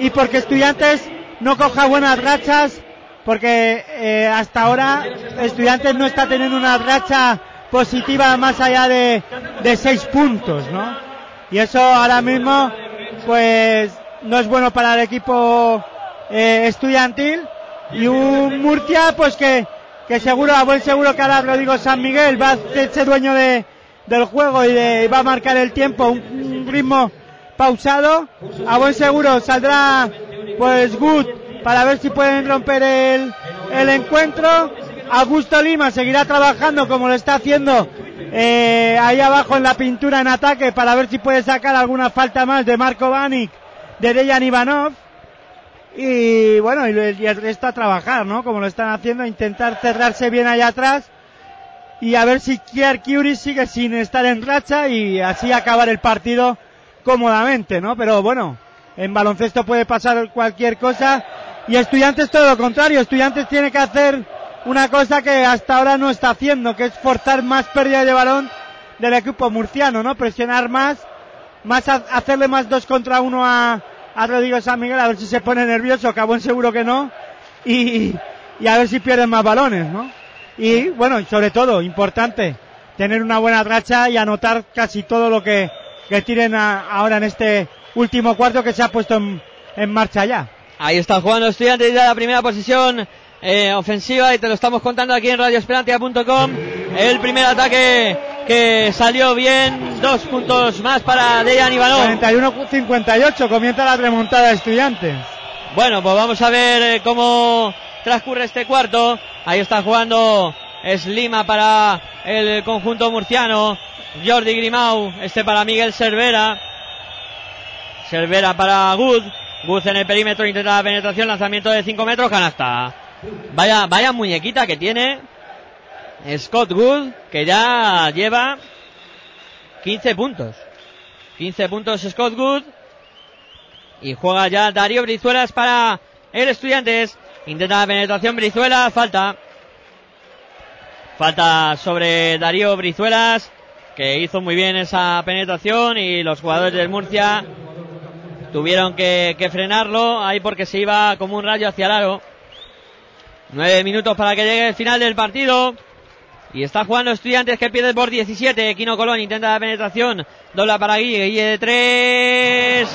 y porque Estudiantes no coja buenas rachas, porque eh, hasta ahora Estudiantes no está teniendo una racha positiva más allá de, de seis puntos, ¿no? Y eso ahora mismo, pues, no es bueno para el equipo eh, estudiantil. Y un Murcia, pues que, que seguro, a buen seguro que ahora Rodrigo San Miguel va a hacerse dueño de, del juego y, de- va a marcar el tiempo, un, un ritmo pausado. A buen seguro saldrá, pues, Good para ver si pueden romper el, el encuentro. Augusto Lima seguirá trabajando como lo está haciendo eh, ahí abajo en la pintura en ataque para ver si puede sacar alguna falta más de Marco Vanik, de Dejan Ivanov. Y bueno, y, el resto a trabajar, ¿no? Como lo están haciendo, intentar cerrarse bien allá atrás y a ver si Kier Curie sigue sin estar en racha y así acabar el partido cómodamente, ¿no? Pero bueno, en baloncesto puede pasar cualquier cosa y Estudiantes todo lo contrario, Estudiantes tiene que hacer una cosa que hasta ahora no está haciendo, que es forzar más pérdida de balón del equipo murciano, ¿no? Presionar más, más ha- hacerle más dos contra uno a, a Rodrigo San Miguel, a ver si se pone nervioso, que a buen seguro que no, y, y a ver si pierden más balones, ¿no? Y bueno, sobre todo, importante, tener una buena racha y anotar casi todo lo que, que tiren a- ahora en este último cuarto que se ha puesto en, en marcha ya. Ahí está jugando Estudiantes ya la primera posición eh, ofensiva y te lo estamos contando aquí en radioesperantia.com. El primer ataque que salió bien, dos puntos más para Dejan Ivanov. 41-58, comienza la remontada de estudiantes. Bueno, pues vamos a ver eh, cómo transcurre este cuarto. Ahí está jugando Slima para el conjunto murciano. Jordi Grimau, este para Miguel Cervera. Cervera para Good. Good en el perímetro, intenta la penetración, lanzamiento de 5 metros, canasta. Vaya, vaya muñequita que tiene Scott Good, que ya lleva 15 puntos. 15 puntos Scott Good. Y juega ya Darío Brizuelas para el Estudiantes. Intenta la penetración Brizuelas, falta. Falta sobre Darío Brizuelas, que hizo muy bien esa penetración y los jugadores del Murcia tuvieron que, que frenarlo ahí porque se iba como un rayo hacia el aro. Nueve minutos para que llegue el final del partido. Y está jugando Estudiantes que pierde por 17. Quino Colón intenta la penetración. Dobla para Guille. Guille de tres.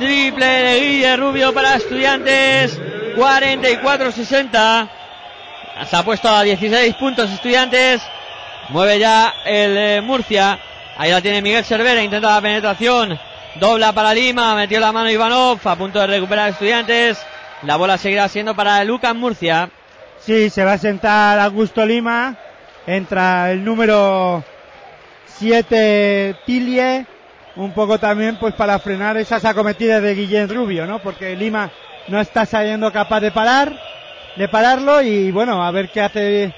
Triple de Guille Rubio para Estudiantes. 44-60. Se ha puesto a 16 puntos Estudiantes. Mueve ya el eh, Murcia. Ahí la tiene Miguel Cervera. Intenta la penetración. Dobla para Lima. Metió la mano Ivanov. A punto de recuperar Estudiantes. La bola seguirá siendo para Lucas Murcia. Sí, se va a sentar Augusto Lima. Entra el número 7 Tilie. Un poco también pues para frenar esas acometidas de Guillén Rubio, ¿no? Porque Lima no está saliendo capaz de parar, de pararlo y bueno, a ver qué hace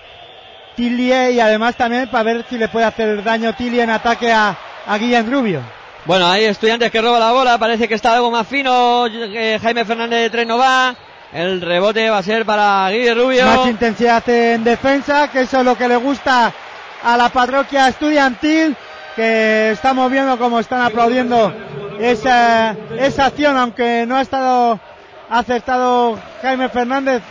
Tilie y además también para ver si le puede hacer daño Tilie en ataque a, a Guillén Rubio. Bueno, hay estudiantes que roba la bola, parece que está algo más fino. eh, Jaime Fernández de Tres no va. El rebote va a ser para Guille Rubio. Más intensidad en defensa, que eso es lo que le gusta a la parroquia estudiantil, que estamos viendo cómo están aplaudiendo esa, esa acción, aunque no ha estado acertado Jaime Fernández,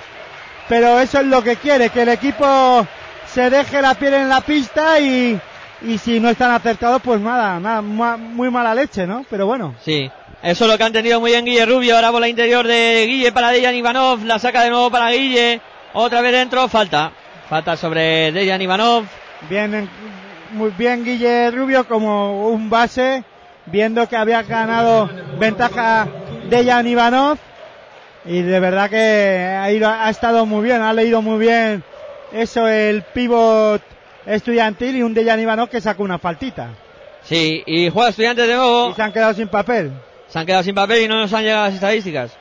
pero eso es lo que quiere, que el equipo se deje la piel en la pista y, y si no están acertados, pues nada, nada, muy mala leche, ¿no? Pero bueno. Sí, eso es lo que ha entendido muy bien Guille Rubio. Ahora bola interior de Guille para Dejan Ivanov. La saca de nuevo para Guille. Otra vez dentro, falta. Falta sobre Dejan Ivanov. Bien, en- muy bien Guille Rubio como un base, viendo que había ganado ventaja de Jan Ivanov. Y de verdad que ha, ido- ha estado muy bien, ha leído muy bien eso el pivot estudiantil y un Dejan Ivanov que sacó una faltita. Sí, y juega estudiantes de nuevo. Y se han quedado sin papel. Se han quedado sin papel y no nos han llegado las estadísticas.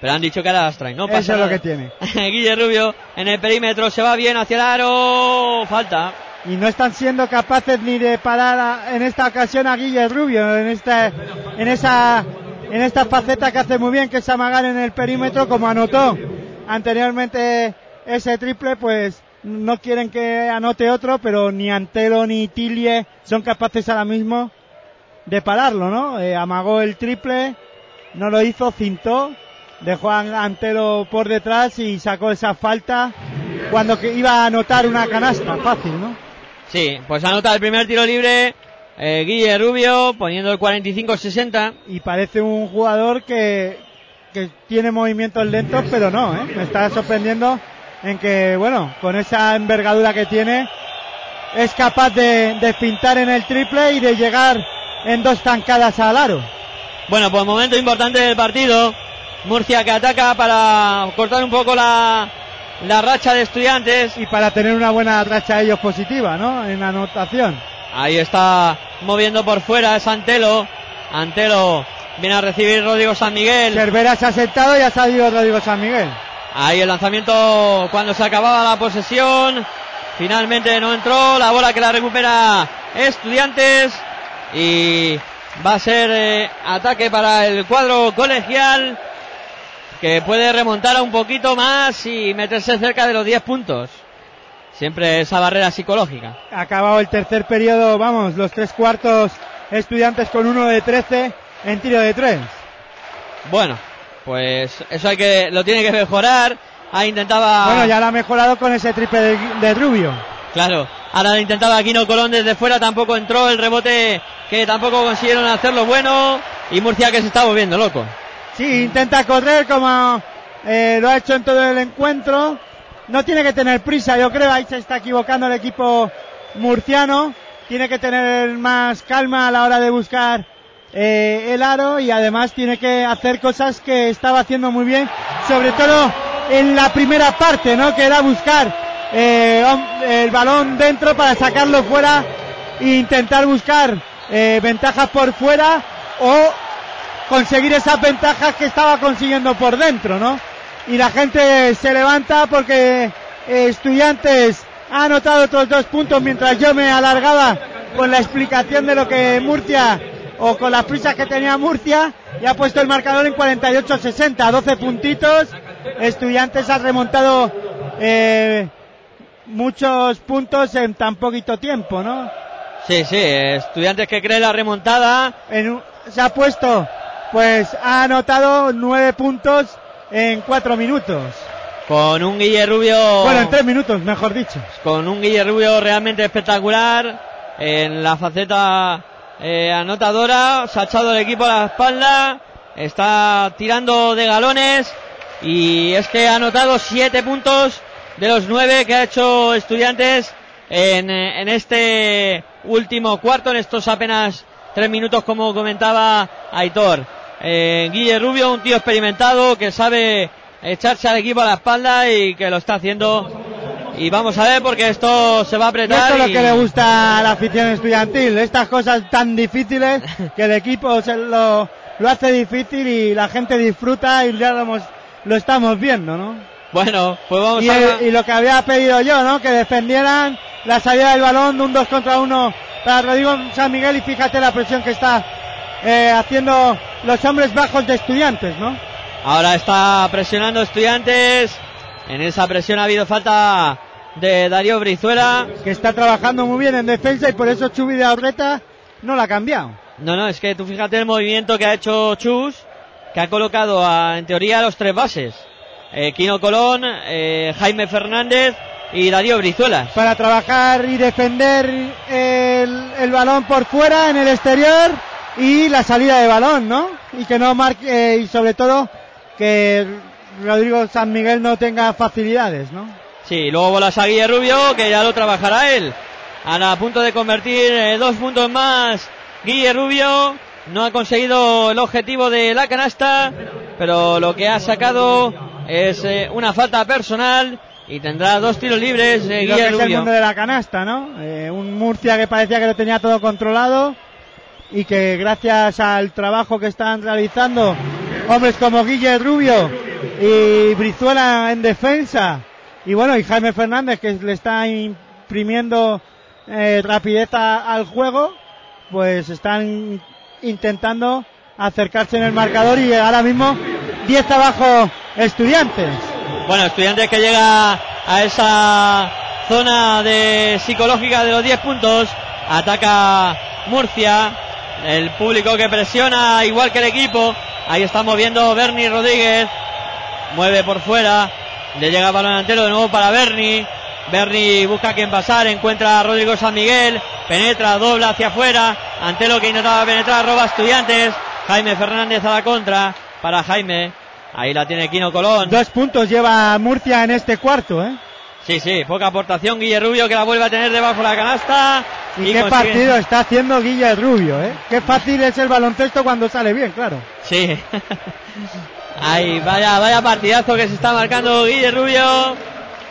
Pero han dicho que ahora las traen, no pasa eso es lo que tiene. Guille Rubio en el perímetro se va bien hacia el aro. Falta. Y no están siendo capaces ni de parar a- en esta ocasión a Guille Rubio, en esta, en esa, en esta faceta que hace muy bien, que es amagar en el perímetro, como anotó anteriormente ese triple, pues no quieren que anote otro, pero ni Antelo ni Tilie son capaces ahora mismo de pararlo, ¿no? Eh, amagó el triple, no lo hizo, cintó, dejó a Antelo por detrás y sacó esa falta cuando que iba a anotar una canasta, fácil, ¿no? Sí, pues anota el primer tiro libre eh, Guille Rubio poniendo el 45-60. Y parece un jugador que, que tiene movimientos lentos, pero no, ¿eh? Me está sorprendiendo en que, bueno, con esa envergadura que tiene, es capaz de, de pintar en el triple y de llegar en dos tancadas al aro. Bueno, pues momento importante del partido. Murcia que ataca para cortar un poco la, la racha de estudiantes. Y para tener una buena racha ellos positiva, ¿no? En anotación. Ahí está moviendo por fuera es Antelo. Antelo viene a recibir Rodrigo San Miguel. Cervera se ha sentado y ha salido Rodrigo San Miguel. Ahí el lanzamiento cuando se acababa la posesión. Finalmente no entró. La bola que la recupera Estudiantes. Y va a ser eh, ataque para el cuadro colegial. Que puede remontar a un poquito más y meterse cerca de los 10 puntos. Siempre esa barrera psicológica. Acabado el tercer periodo, vamos, los tres cuartos estudiantes con uno de 13 en tiro de tres. Bueno, pues eso hay que, lo tiene que mejorar. Ahí intentaba. Bueno, ya lo ha mejorado con ese triple de, de Rubio. Claro, ahora intentaba Aquino Colón desde fuera, tampoco entró el rebote que tampoco consiguieron hacerlo bueno. Y Murcia que se está volviendo loco. Sí, intenta correr como eh, lo ha hecho en todo el encuentro. No tiene que tener prisa, yo creo, ahí se está equivocando el equipo murciano. Tiene que tener más calma a la hora de buscar eh, el aro y además tiene que hacer cosas que estaba haciendo muy bien, sobre todo en la primera parte, ¿no? Que era buscar eh, el balón dentro para sacarlo fuera e intentar buscar eh, ventajas por fuera o conseguir esas ventajas que estaba consiguiendo por dentro, ¿no? Y la gente se levanta porque Estudiantes ha anotado otros dos puntos mientras yo me alargaba con la explicación de lo que Murcia o con las prisas que tenía Murcia y ha puesto el marcador en 48-60, 12 puntitos. Estudiantes ha remontado eh, muchos puntos en tan poquito tiempo, ¿no? Sí, sí, estudiantes que creen la remontada. En un- se ha puesto, pues ha anotado nueve puntos en cuatro minutos. Con un Guille Rubio. Bueno, en tres minutos, mejor dicho. con un Guille Rubio realmente espectacular en la faceta eh, anotadora, se ha echado el equipo a la espalda, está tirando de galones y es que ha anotado siete puntos de los nueve que ha hecho estudiantes en, eh, en este último cuarto, en estos apenas tres minutos como comentaba Aitor. Eh, Guille Rubio, un tío experimentado que sabe echarse al equipo a la espalda y que lo está haciendo y vamos a ver porque esto se va a apretar. esto es lo que le gusta a la afición estudiantil, estas cosas tan difíciles que el equipo se lo, lo hace difícil y la gente disfruta y ya lo, hemos- lo estamos viendo, ¿no? Bueno, pues vamos Y, a y lo que había pedido yo, ¿no? Que defendieran la salida del balón de un 2 contra 1 para Rodrigo San Miguel y fíjate la presión que está eh, haciendo los hombres bajos de estudiantes, ¿no? Ahora está presionando estudiantes. En esa presión ha habido falta de Darío Brizuela. Que está trabajando muy bien en defensa y por eso Chubi de Aurreta no la ha cambiado. No, no, es que tú fíjate el movimiento que ha hecho Chus, que ha colocado a, en teoría a los tres bases. Eh, Quino Colón, eh, Jaime Fernández y Darío Brizuela. Para trabajar y defender el, el balón por fuera, en el exterior y la salida de balón, ¿no? Y que no marque, eh, y sobre todo que Rodrigo San Miguel no tenga facilidades, ¿no? Sí, luego bolas a Guille Rubio, que ya lo trabajará él. Ahora a punto de convertir eh, dos puntos más. Guille Rubio no ha conseguido el objetivo de la canasta, pero lo que ha sacado es eh, una falta personal y tendrá dos tiros libres eh, Y lo Guille que es el mundo de la canasta, ¿no? Eh, un Murcia que parecía que lo tenía todo controlado y que gracias al trabajo que están realizando hombres como Guille Rubio y Brizuela en defensa y bueno, y Jaime Fernández que le está imprimiendo eh, rapidez a- al juego, pues están intentando acercarse en el marcador y ahora mismo 10 abajo estudiantes. Bueno, estudiantes que llega a esa zona de psicológica de los 10 puntos. Ataca Murcia. El público que presiona igual que el equipo. Ahí estamos viendo Bernie Rodríguez. Mueve por fuera. Le llega el balón de nuevo para Bernie. Berni busca quien pasar, encuentra a Rodrigo San Miguel, penetra, dobla hacia afuera, ante lo que intentaba penetrar, roba a estudiantes, Jaime Fernández a la contra, para Jaime, ahí la tiene Quino Colón. Dos puntos lleva Murcia en este cuarto, ¿eh? Sí, sí, poca aportación, Guille Rubio que la vuelve a tener debajo de la canasta. Y, qué consigue- partido está haciendo Guille Rubio, ¿eh? Qué fácil es el baloncesto cuando sale bien, claro. Sí. Ay, vaya, vaya partidazo que se está marcando Guille Rubio.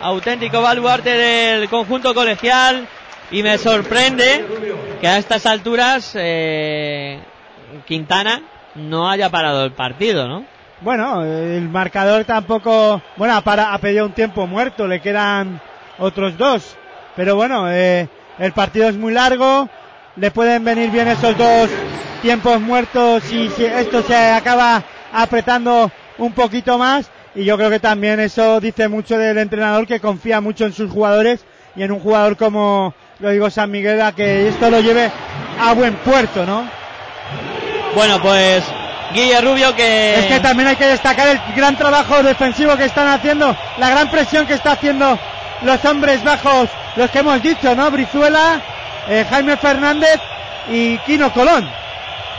Auténtico baluarte del conjunto colegial. Y me sorprende que a estas alturas eh, Quintana no haya parado el partido, ¿no? Bueno, el marcador tampoco, bueno, para- ha pedido un tiempo muerto, le quedan otros dos. Pero bueno, eh, el partido es muy largo, le pueden venir bien esos dos tiempos muertos y si esto se acaba apretando un poquito más. Y yo creo que también eso dice mucho del entrenador que confía mucho en sus jugadores y en un jugador como lo digo San Miguel a que esto lo lleve a buen puerto, ¿no? Bueno, pues Guille Rubio que... Es que también hay que destacar el gran trabajo defensivo que están haciendo, la gran presión que está haciendo los hombres bajos, los que hemos dicho, ¿no? Brizuela, eh, Jaime Fernández y Quino Colón.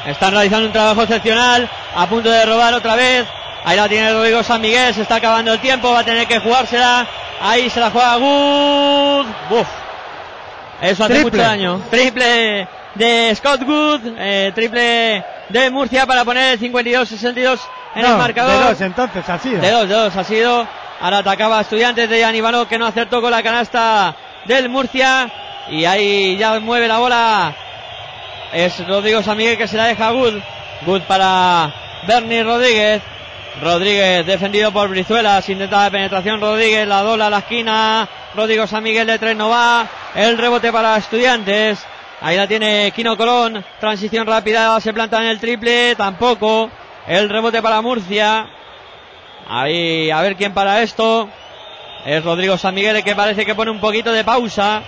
Están realizando un trabajo excepcional, a punto de robar otra vez. Ahí la tiene Rodrigo San Miguel, se está acabando el tiempo, va a tener que jugársela. Ahí se la juega Good. Buf. Eso hace Triple. mucho daño. Triple de Scott Good, eh, triple de Murcia para poner el 52-62 en No, el marcador. De dos, entonces, así. De dos, de dos ha sido. Ahora atacaba a Estudiantes de Jan Ivanov que no acertó con la canasta del Murcia. Y ahí ya mueve la bola. Es Rodrigo San Miguel que se la deja a Good. Good para Bernie Rodríguez. Rodríguez defendido por Brizuela. Sin intentar penetración Rodríguez. La dobla a la esquina. Rodrigo San Miguel de tres no va. El rebote para Estudiantes. Ahí la tiene Quino Colón. Transición rápida. Se planta en el triple. Tampoco. El rebote para Murcia. Ahí, a ver quién para esto. Es Rodrigo San Miguel el que parece que pone un poquito de pausa.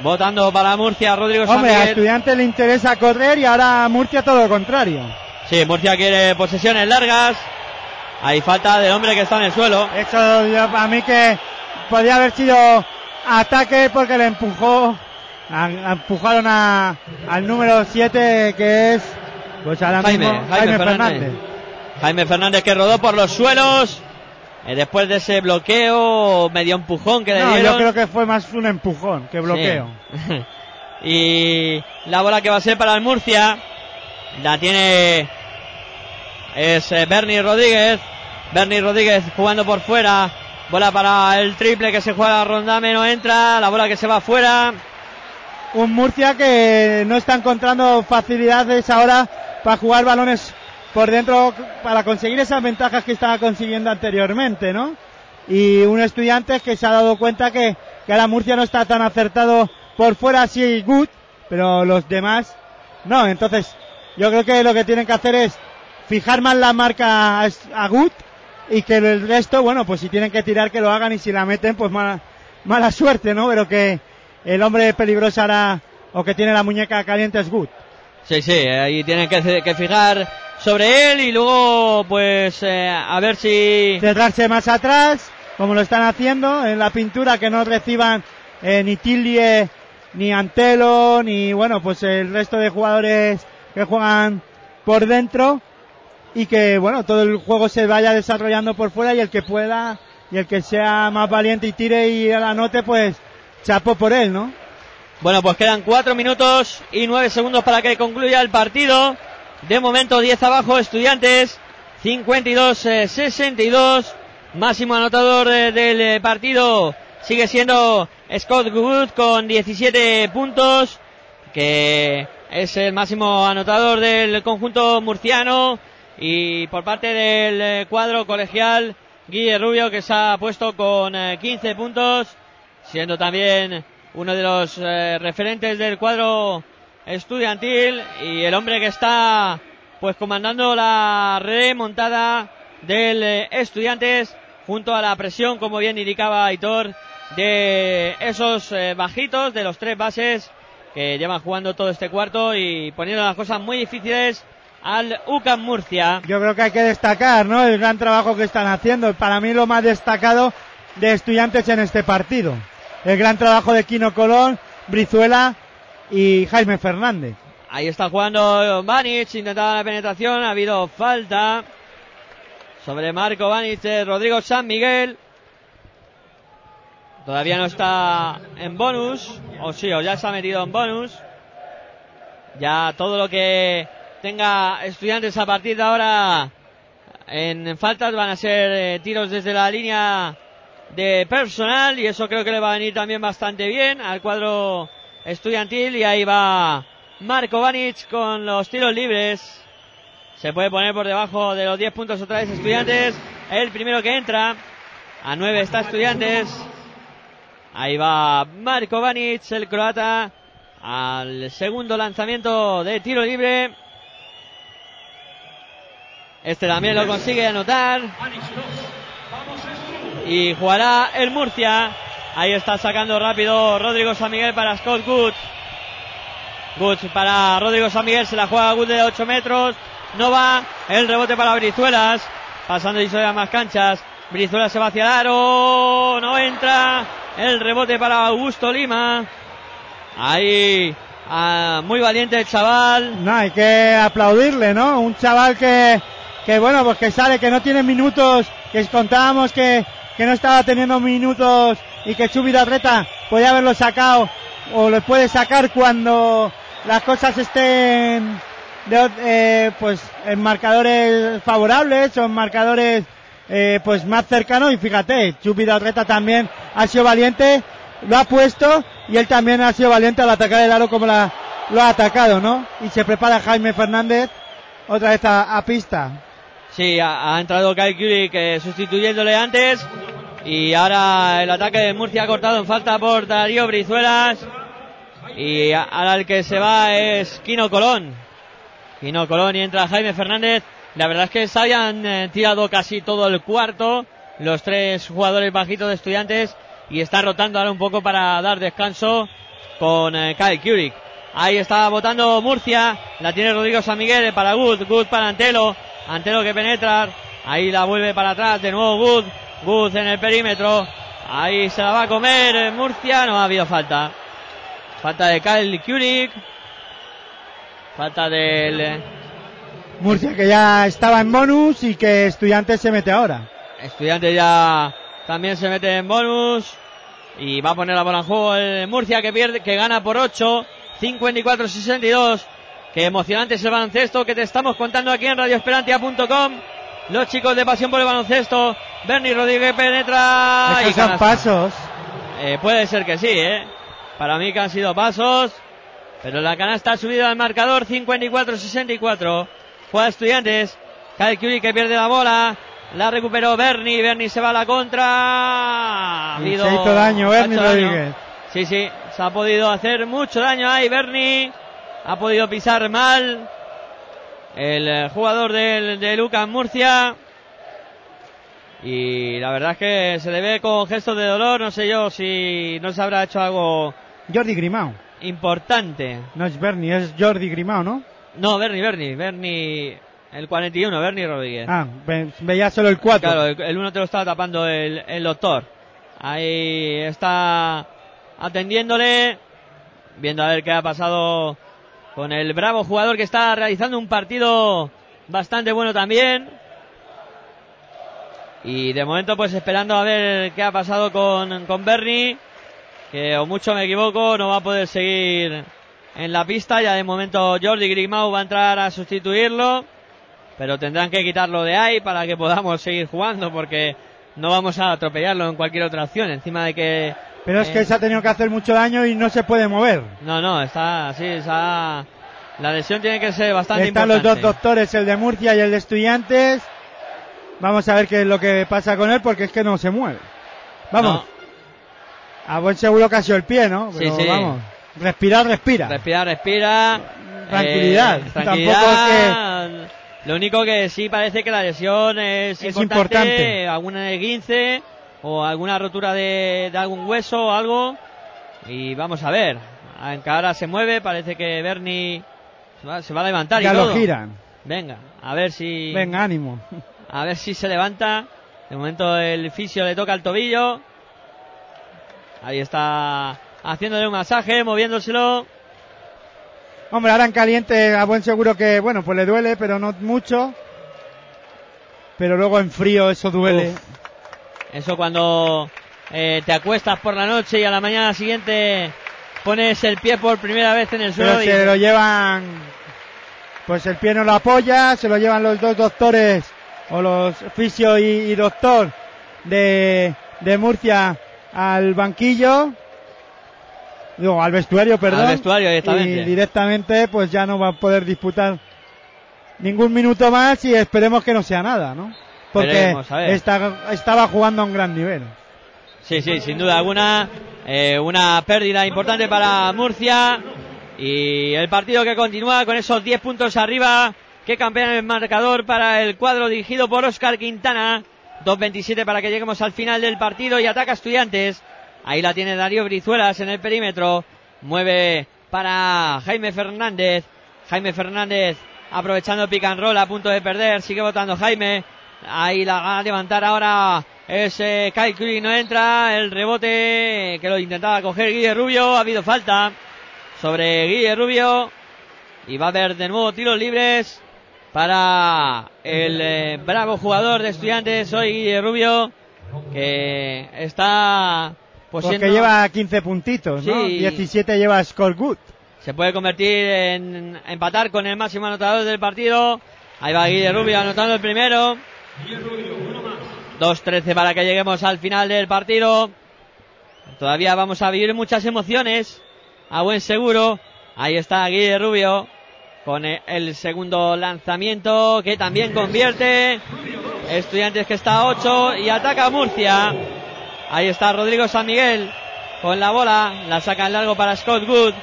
Votando para Murcia, Rodrigo San Hombre, a Miguel. estudiantes le interesa correr y ahora a Murcia todo lo contrario. Sí, Murcia quiere posesiones largas. Hay falta del hombre que está en el suelo. Eso yo, para mí que podría haber sido ataque porque le empujó, a- a- empujaron a, al número 7 que es, pues ahora Jaime, mismo, Jaime Fernández. Jaime Fernández que rodó por los suelos. eh, después de ese bloqueo, medio empujón que le No, dieron. yo creo que fue más un empujón que bloqueo. Sí. y la bola que va a ser para el Murcia la tiene es eh, Bernie Rodríguez. Bernie Rodríguez jugando por fuera. Bola para el triple que se juega Rondame, no entra. La bola que se va afuera. Un Murcia que no está encontrando facilidades ahora para jugar balones por dentro para conseguir esas ventajas que estaba consiguiendo anteriormente, ¿no? Y un estudiante que se ha dado cuenta que, que ahora Murcia no está tan acertado por fuera, sí, good, pero los demás no. Entonces, yo creo que lo que tienen que hacer es fijar más la marca a, good y que el resto, bueno, pues si tienen que tirar que lo hagan y si la meten, pues mala, mala suerte, ¿no? Pero que el hombre peligroso ahora o que tiene la muñeca caliente es good. Sí, sí, ahí tienen que, que fijar sobre él y luego pues eh, a ver si... Centrarse más atrás, como lo están haciendo en la pintura, que no reciban eh, ni Tilie, ni Antelo, ni bueno, pues el resto de jugadores que juegan por dentro y que bueno, todo el juego se vaya desarrollando por fuera y el que pueda y el que sea más valiente y tire y anote, pues chapo por él, ¿no? Bueno, pues quedan 4 minutos y 9 segundos para que concluya el partido. De momento 10 abajo, estudiantes. 52-62. Máximo anotador eh, del eh, partido sigue siendo Scott Good con 17 puntos. Que es el máximo anotador del conjunto murciano. Y por parte del eh, cuadro colegial, Guille Rubio que se ha puesto con eh, 15 puntos. Siendo también uno de los eh, referentes del cuadro estudiantil y el hombre que está pues comandando la remontada del eh, estudiantes junto a la presión como bien indicaba Aitor de esos eh, bajitos de los tres bases que llevan jugando todo este cuarto y poniendo las cosas muy difíciles al UCAM Murcia Yo creo que hay que destacar, ¿no? El gran trabajo que están haciendo. Para mí lo más destacado de estudiantes en este partido. El gran trabajo de Quino Colón, Brizuela y Jaime Fernández. Ahí está jugando Vanic, intentaba la penetración, ha habido falta sobre Marco Vanic de Rodrigo San Miguel. Todavía no está en bonus, o sí, o ya se ha metido en bonus. Ya todo lo que tenga estudiantes a partir de ahora en faltas van a ser eh, tiros desde la línea de personal y eso creo que le va a venir también bastante bien al cuadro estudiantil y ahí va Marco Vanic con los tiros libres. Se puede poner por debajo de los 10 puntos otra vez estudiantes. El primero que entra. A 9 está estudiantes. Ahí va Marco Vanic, el croata, al segundo lanzamiento de tiro libre. Este también lo consigue anotar. Y jugará el Murcia. Ahí está sacando rápido Rodrigo San Miguel para Scott Good. Good para Rodrigo San Miguel. Se la juega Good de 8 metros. No va. El rebote para Brizuelas. Pasando y a más canchas. Brizuelas se va hacia el aro. No entra. El rebote para Augusto Lima. Ahí. ah, muy valiente el chaval. No, hay que aplaudirle, ¿no? Un chaval que, que bueno, pues que sale, que no tiene minutos, que contábamos que, que no estaba teniendo minutos y que Chubi Reta podía haberlo sacado o lo puede sacar cuando las cosas estén eh, pues en marcadores favorables o en marcadores eh, pues más cercanos y fíjate, Chubi Reta también ha sido valiente, lo ha puesto y él también ha sido valiente al atacar el aro como la, lo ha atacado, ¿no? Y se prepara Jaime Fernández otra vez a pista. Sí, ha, entrado Kyle Kulik eh, sustituyéndole antes. Y ahora el ataque de Murcia ha cortado en falta por Darío Brizuelas. Y ahora el que se va es Quino Colón. Quino Colón y entra Jaime Fernández. La verdad es que se habían eh, tirado casi todo el cuarto. Los tres jugadores bajitos de estudiantes. Y está rotando ahora un poco para dar descanso con eh, Kyle Kulik. Ahí está votando Murcia. La tiene Rodrigo San Miguel para Good. Good para Antelo. Antelo que penetra. Ahí la vuelve para atrás. De nuevo Good. Good en el perímetro. Ahí se la va a comer Murcia. No ha habido falta. Falta de Kyle Kulik. Falta del eh, Murcia que ya estaba en bonus y que Estudiantes se mete ahora. Estudiante ya también se mete en bonus. Y va a poner la bola en juego el Murcia que pierde, que gana por 8. 54-62. Qué emocionante es el baloncesto que te estamos contando aquí en radioesperantia.com. Los chicos de pasión por el baloncesto. Bernie Rodríguez penetra. Y son pasos. Eh, puede ser que sí, ¿eh? Para mí que han sido pasos. Pero la canasta ha subido al marcador 54-64. Juega Estudiantes. Kyle Curry que pierde la bola. La recuperó Bernie. Bernie se va a la contra. Ha habido- daño Bernie daño. Rodríguez. Sí, sí. Se ha podido hacer mucho daño ahí Bernie. Ha podido pisar mal. El eh, jugador del, de Lucas Murcia. Y la verdad es que se le ve con gestos de dolor. No sé yo si no se habrá hecho algo Jordi Grimao. importante. No es Bernie, es Jordi Grimao, ¿no? No, Bernie, Bernie, Bernie, el 41, Bernie Rodríguez. Ah, ve- veía solo el 4. Claro, el, el uno te lo estaba tapando el, el doctor. Ahí está atendiéndole, viendo a ver qué ha pasado con el bravo jugador que está realizando un partido bastante bueno también. Y de momento pues esperando a ver qué ha pasado con, con Bernie, que o mucho me equivoco, no va a poder seguir en la pista. Ya de momento Jordi Grimau va a entrar a sustituirlo, pero tendrán que quitarlo de ahí para que podamos seguir jugando porque no vamos a atropellarlo en cualquier otra opción. Encima de que... Pero es eh, que se ha tenido que hacer mucho daño y no se puede mover. No, no, está así, está... La lesión tiene que ser bastante Están los importante. dos doctores, el de Murcia y el de Estudiantes. Vamos a ver qué es lo que pasa con él porque es que no se mueve. Vamos. A buen seguro sido el pie, ¿no? Sí, Pero sí. vamos. Respirar, respira. Respira, respira. Tranquilidad. Eh, Tampoco tranquilidad. Lo único que sí parece que la lesión es, Es importante, importante. Alguna esguince o alguna rotura de, de algún hueso o algo. Y vamos a ver. Aunque ahora se mueve, parece que Bernie se va, se va a levantar Ya y lo todo. giran. Venga, a ver si. Venga, ánimo. A ver si se levanta. De momento el fisio le toca el tobillo. Ahí está haciéndole un masaje, moviéndoselo. Hombre, ahora en caliente a buen seguro que, bueno, pues le duele, pero no mucho. Pero luego en frío eso duele. Uf. Eso cuando eh, te acuestas por la noche y a la mañana siguiente pones el pie por primera vez en el suelo. Pero y- se lo llevan, pues el pie no lo apoya, se lo llevan los dos doctores, o los fisio y, y doctor de, de Murcia al banquillo, digo, al vestuario, perdón. Al vestuario, directamente. Y directamente, pues ya no va a poder disputar ningún minuto más y esperemos que no sea nada, ¿no? Porque está- estaba jugando a un gran nivel. Sí, sí, sin duda alguna. eh, una pérdida importante para Murcia. Y el partido que continúa con esos 10 puntos arriba. Que campean el marcador para el cuadro dirigido por Oscar Quintana. 2.27 para que lleguemos al final del partido y ataca a Estudiantes. Ahí la tiene Darío Brizuelas en el perímetro. Mueve para Jaime Fernández. Jaime Fernández aprovechando pick and roll a punto de perder. Sigue votando Jaime. Ahí la va a levantar ahora es eh, Kyle Curry, no entra. El rebote que lo intentaba coger Guille Rubio. Ha habido falta sobre Guille Rubio. Y va a haber de nuevo tiros libres para el eh, bravo jugador de estudiantes, hoy Guille Rubio, que está pues Porque siendo- lleva 15 puntitos, ¿no? Sí. 17 lleva Score Good. se puede convertir en empatar con el máximo anotador del partido. Ahí va Guille Rubio anotando el primero. 2-13 para que lleguemos al final del partido. Todavía vamos a vivir muchas emociones. A buen seguro. Ahí está Guille Rubio con el segundo lanzamiento que también convierte. Estudiantes que está a 8 y ataca a Murcia. Ahí está Rodrigo San Miguel con la bola. La saca en largo para Scott Good.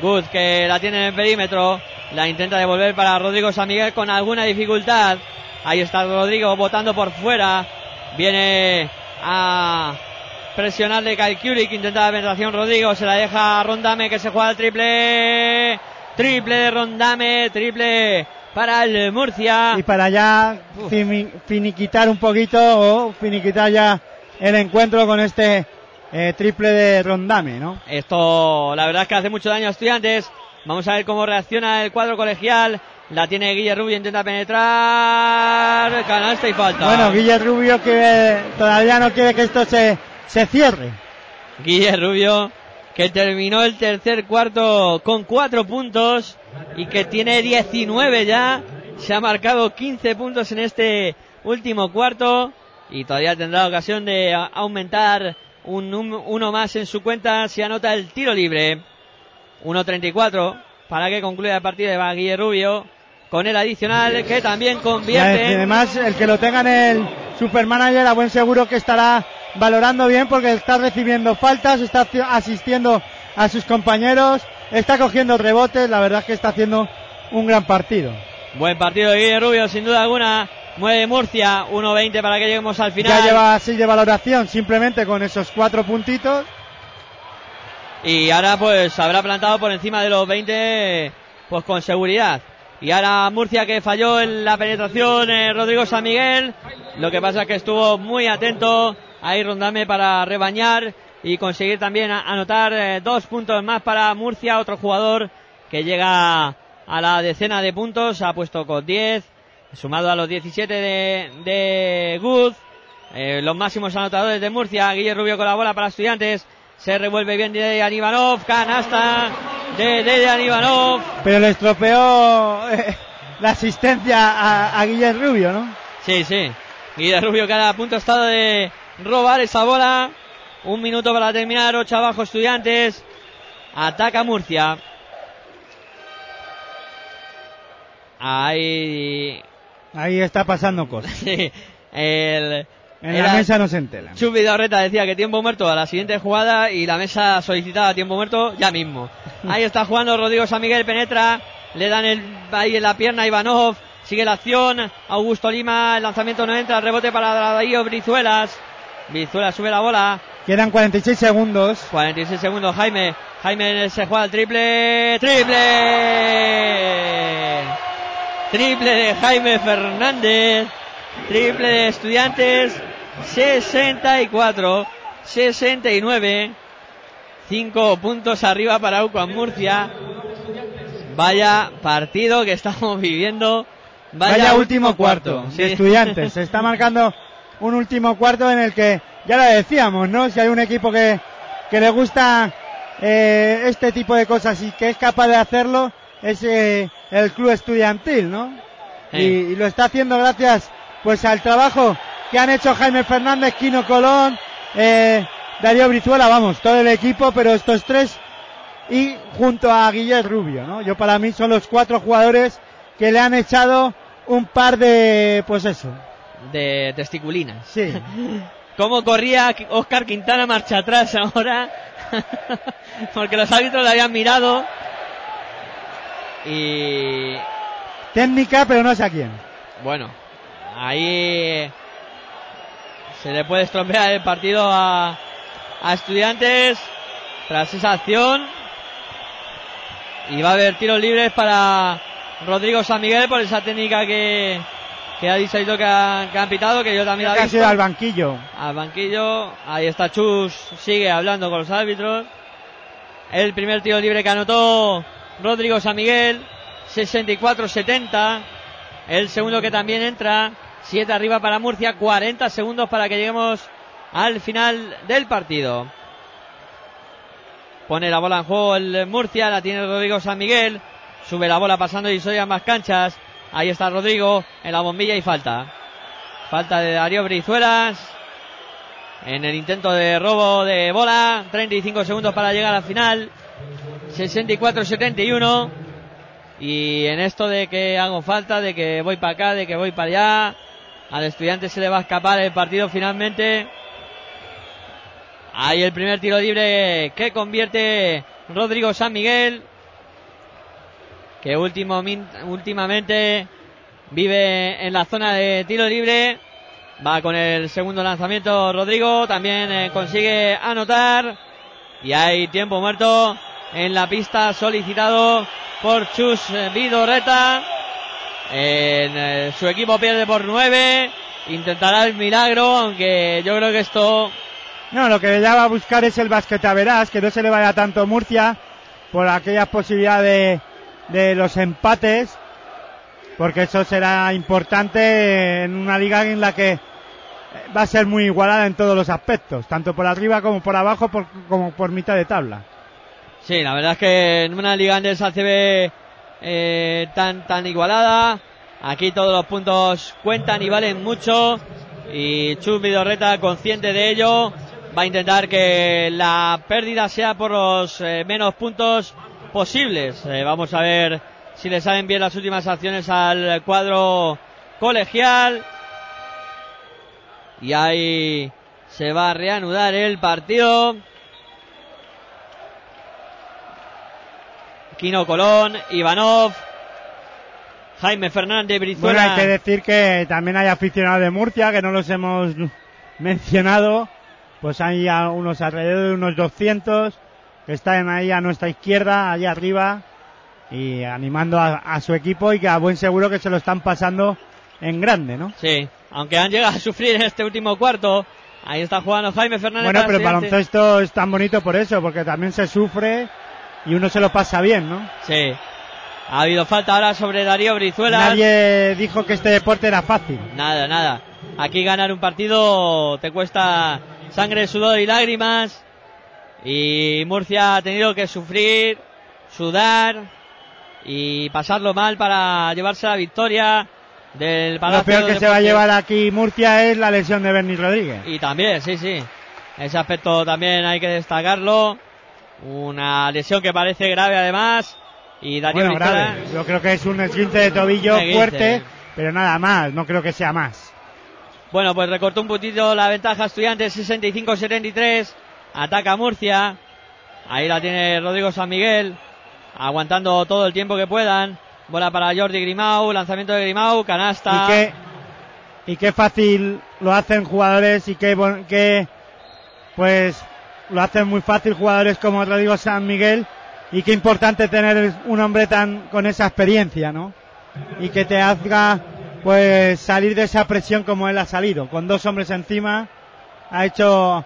Good que la tiene en el perímetro. La intenta devolver para Rodrigo San Miguel con alguna dificultad. Ahí está Rodrigo botando por fuera. Viene a presionarle Curry que intenta la penetración Rodrigo. Se la deja a Rondame que se juega el triple. Triple de Rondame. Triple para el Murcia. Y para ya fini- finiquitar un poquito o finiquitar ya el encuentro con este eh, triple de Rondame, ¿no? Esto, la verdad es que hace mucho daño a estudiantes. Vamos a ver cómo reacciona el cuadro colegial. La tiene Guille Rubio, intenta penetrar. Canasta y falta. Bueno, Guille Rubio que todavía no quiere que esto se, se cierre. Guille Rubio, que terminó el tercer cuarto con cuatro puntos y que tiene 19 ya. Se ha marcado 15 puntos en este último cuarto y todavía tendrá ocasión de aumentar un, uno más en su cuenta si anota el tiro libre. 1.34 para que concluya el partido de Guille Rubio con el adicional que también Y convierte. además, el que lo tenga en el Supermanager, a buen seguro que estará valorando bien porque está recibiendo faltas, está asistiendo a sus compañeros, está cogiendo rebotes, la verdad es que está haciendo un gran partido. Buen partido de Guille Rubio, sin duda alguna. Mueve Murcia, 1.20 para que lleguemos al final. Ya lleva 6 de valoración simplemente con esos cuatro puntitos. Y ahora pues habrá plantado por encima de los 20 pues con seguridad. Y ahora Murcia que falló en la penetración eh, Rodrigo San Miguel. Lo que pasa es que estuvo muy atento ahí Rondame para rebañar y conseguir también anotar eh, dos puntos más para Murcia, otro jugador que llega a la decena de puntos, ha puesto con 10, sumado a los 17 de, de Good. Eh, los máximos anotadores de Murcia, Guille Rubio con la bola para estudiantes. Se revuelve bien de Ivanov, canasta de Dejan Ivanov. Pero le estropeó eh, la asistencia a, a Guillermo Rubio, ¿no? Sí, sí. Guille Rubio que a punto ha estado de robar esa bola. Un minuto para terminar, ocho abajo estudiantes. Ataca Murcia. Ahí. Ahí está pasando cosas. Sí. El, En era- la mesa no se entera. Chupi Vidorreta decía que tiempo muerto a la siguiente jugada y la mesa solicitaba tiempo muerto ya mismo. Ahí está jugando Rodrigo San Miguel, penetra, le dan el, ahí en la pierna a Ivanov, sigue la acción, Augusto Lima, el lanzamiento no entra, rebote para Darío Brizuelas. Brizuelas sube la bola, Quedan 46 segundos. 46 segundos, Jaime, Jaime se juega el triple, triple, triple de Jaime Fernández, triple de estudiantes, 64, 69, Cinco puntos arriba para UCAM Murcia. Vaya partido que estamos viviendo. Vaya, último cuarto. De estudiantes. Se está marcando un último cuarto en el que, ya lo decíamos, ¿no? Si hay un equipo que, que le gusta eh, este tipo de cosas y que es capaz de hacerlo, es eh, el club estudiantil, ¿no? Sí. Y, y lo está haciendo gracias pues al trabajo que han hecho Jaime Fernández, Quino Colón, eh, Darío Brizuela, vamos, todo el equipo, pero estos tres y junto a Guillermo Rubio, ¿no? Yo para mí son los cuatro jugadores que le han echado un par de, pues eso, De testiculinas. sí. ¿Cómo corría Oscar Quintana marcha atrás ahora? Porque los árbitros le habían mirado. Y Técnica, pero no sé a quién. bueno, ahí se le puede estropear el partido a, a estudiantes tras esa acción. Y va a haber tiros libres para Rodrigo San Miguel por esa técnica que, que ha dicho que, ha- que han pitado, que yo también la he Ha visto sido al banquillo. al banquillo. Ahí está Chus, sigue hablando con los árbitros. El primer tiro libre que anotó Rodrigo San Miguel, 64-70. El segundo que también entra, 7 arriba para Murcia, 40 segundos para que lleguemos al final del partido. Pone la bola en juego el Murcia, la tiene Rodrigo San Miguel. Sube la bola pasando y soy a más canchas. Ahí está Rodrigo en la bombilla y falta. Falta de Darío Brizuelas. En el intento de robo de bola. 35 segundos para llegar al final. 64-71. Y en esto de que hago falta, de que voy para acá, de que voy para allá. Al estudiante se le va a escapar el partido finalmente. Ahí el primer tiro libre que convierte Rodrigo San Miguel. Que último, últimamente vive en la zona de tiro libre. Va con el segundo lanzamiento Rodrigo. También eh, consigue anotar. Y hay tiempo muerto en la pista solicitado por Chus Vidorreta. En, eh, su equipo pierde por nueve. Intentará el milagro, aunque yo creo que esto No, lo que ya va a buscar es el basquetaveras, que no se le vaya tanto Murcia por aquellas posibilidades de, de los empates, porque eso será importante en una liga en la que va a ser muy igualada en todos los aspectos, tanto por arriba como por abajo, por- como por mitad de tabla. Sí, la verdad es que en una liga Andesa CB eh, tan, tan igualada, aquí todos los puntos cuentan y valen mucho. Y Chus Vidorreta, consciente de ello, va a intentar que la pérdida sea por los eh, menos puntos posibles. Eh, vamos a ver si le salen bien las últimas acciones al cuadro colegial. Y ahí se va a reanudar el partido. Quino Colón, Ivanov, Jaime Fernández, Bueno, Brizuela. hay que decir que también hay aficionados de Murcia, que no los hemos mencionado, pues hay a unos alrededor de unos 200 que están ahí a nuestra izquierda, allá arriba, y animando a, a su equipo y que a buen seguro que se lo están pasando en grande, ¿no? Sí, aunque han llegado a sufrir en este último cuarto. Ahí está jugando Jaime Fernández. Bueno, pero el baloncesto es tan bonito por eso, porque también se sufre y uno se lo pasa bien, ¿no? Sí. Ha habido falta ahora sobre Darío Brizuela. Nadie dijo que este deporte era fácil. Nada, nada. Aquí ganar un partido te cuesta sangre, sudor y lágrimas. Y Murcia ha tenido que sufrir, sudar y pasarlo mal para llevarse la victoria del Palacio Lo peor de que se va a llevar aquí Murcia es la lesión de Bernie Rodríguez. Y también, sí, sí. Ese aspecto también hay que destacarlo. Una lesión que parece grave además. Y Darío Bueno, grave. Yo creo que es un esguince de tobillo esguince. fuerte, pero nada más. No creo que sea más. Bueno, pues recortó un poquito la ventaja estudiantes 65-73. Ataca Murcia. Ahí la tiene Rodrigo San Miguel. Aguantando todo el tiempo que puedan. Bola para Jordi Grimau. Lanzamiento de Grimau. Canasta. Y qué, y qué fácil lo hacen jugadores y qué, qué, pues, lo hacen muy fácil jugadores como Rodrigo San Miguel y qué importante tener un hombre tan con esa experiencia, ¿no? Y que te haga, pues, salir de esa presión como él ha salido, con dos hombres encima, ha hecho,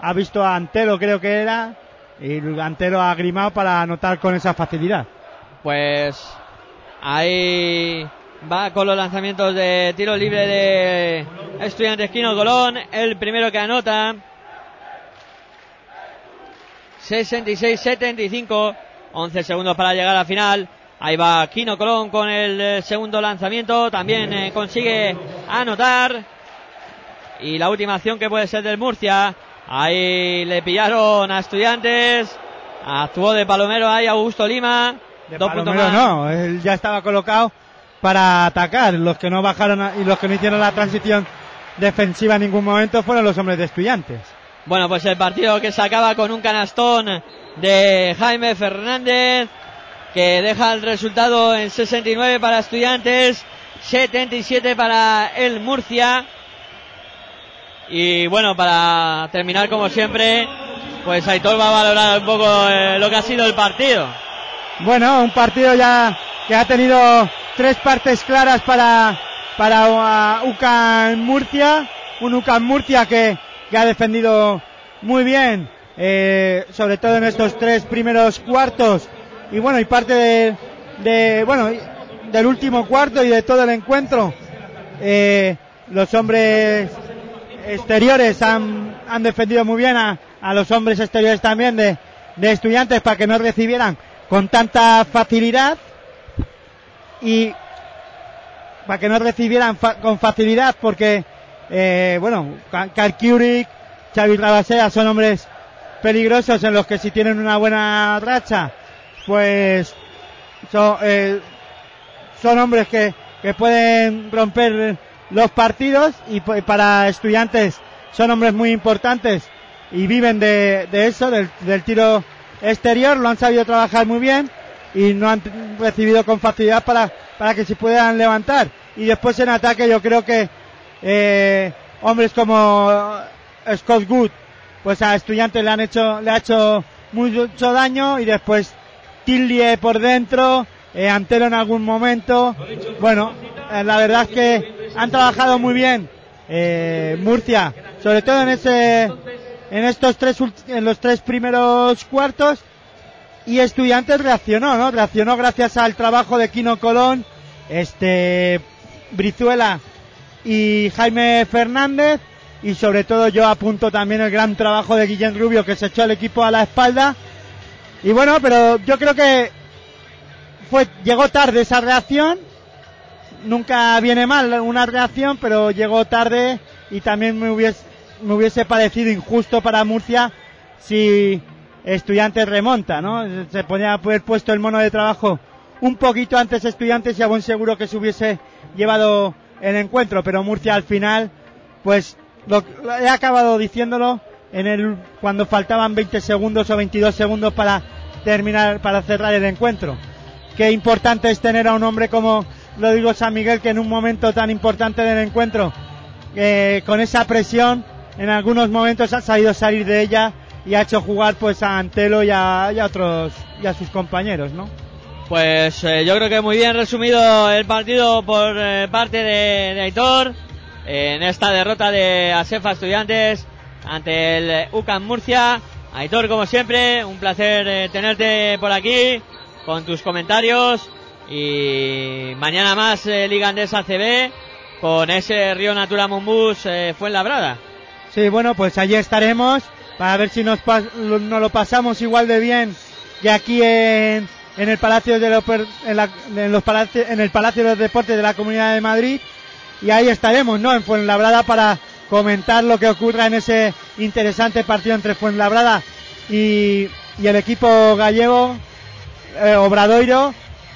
ha visto a Antelo creo que era, y Antelo ha grimado para anotar con esa facilidad. Pues ahí va con los lanzamientos de tiro libre de Estudiantes Quino Colón. El primero que anota. 66-75. 11 segundos para llegar a la final. Ahí va Quino Colón con el eh, segundo lanzamiento. También eh, consigue anotar. Y la última acción que puede ser del Murcia. Ahí le pillaron a Estudiantes. Actuó de Palomero ahí Augusto Lima. De Dos puntos Palomero más. no, él ya estaba colocado para atacar. Los que no bajaron a- y los que no hicieron la transición defensiva en ningún momento fueron los hombres de estudiantes. Bueno, pues el partido que se acaba con un canastón de Jaime Fernández que deja el resultado en 69 para Estudiantes, 77 para el Murcia. Y bueno, para terminar como siempre, pues Aitor va a valorar un poco eh, lo que ha sido el partido. Bueno, un partido ya que ha tenido tres partes claras para, para uh, UCAM Murcia. Un UCAM Murcia que, que ha defendido muy bien, eh, sobre todo en estos tres primeros cuartos. Y bueno, y parte de, de, bueno, del último cuarto y de todo el encuentro. Eh, los hombres exteriores han, han defendido muy bien a, a los hombres exteriores también de, de estudiantes para que no recibieran con tanta facilidad y para que no recibieran con facilidad porque eh, bueno Ka- Karl Kurik, Xavi Rabasea son hombres peligrosos en los que si tienen una buena racha pues son, eh, son hombres que, que pueden romper los partidos y pues, para estudiantes son hombres muy importantes y viven de, de eso, del, del tiro exterior, lo han sabido trabajar muy bien y no han recibido con facilidad para, para que se puedan levantar. Y después en ataque yo creo que eh, hombres como Scott Good, pues a estudiantes le han hecho, le ha hecho mucho daño y después Tillie por dentro, eh, Antelo en algún momento. Bueno, eh, la verdad es que han trabajado muy bien eh, Murcia, sobre todo en ese, en estos tres, en los tres primeros cuartos. Y Estudiantes reaccionó, ¿no? Reaccionó gracias al trabajo de Quino Colón, este, Brizuela y Jaime Fernández. Y sobre todo yo apunto también el gran trabajo de Guillén Rubio que se echó el equipo a la espalda. Y bueno, pero yo creo que fue, llegó tarde esa reacción. Nunca viene mal una reacción, pero llegó tarde y también me hubiese, me hubiese parecido injusto para Murcia si Estudiantes remonta, ¿no? Se ponía a haber puesto el mono de trabajo un poquito antes Estudiantes y a buen seguro que se hubiese llevado el encuentro, pero Murcia al final, pues lo, he acabado diciéndolo en el cuando faltaban 20 segundos o 22 segundos para terminar, para cerrar el encuentro. Qué importante es tener a un hombre como lo digo San Miguel que en un momento tan importante del encuentro, eh, con esa presión, en algunos momentos ha sabido salir de ella y ha hecho jugar pues a Antelo y a otros y a sus compañeros, ¿no? Pues eh, yo creo que muy bien resumido el partido por eh, parte de, Aitor en esta derrota de Asefa Estudiantes ante el eh, UCAM Murcia. Aitor, como siempre, un placer tenerte por aquí con tus comentarios y mañana más Liga Andesa CB con ese Río Natura Monbus eh, Fuenlabrada. Sí, bueno, pues allí estaremos para ver si nos lo pasamos igual de bien que aquí en, en el Palacio de los, en, en los Palaci- en el Palacio de los Deportes de la Comunidad de Madrid. Y ahí estaremos, ¿no? En Fuenlabrada para comentar lo que ocurra en ese interesante partido entre Fuenlabrada y, y el equipo gallego eh, Obradoiro,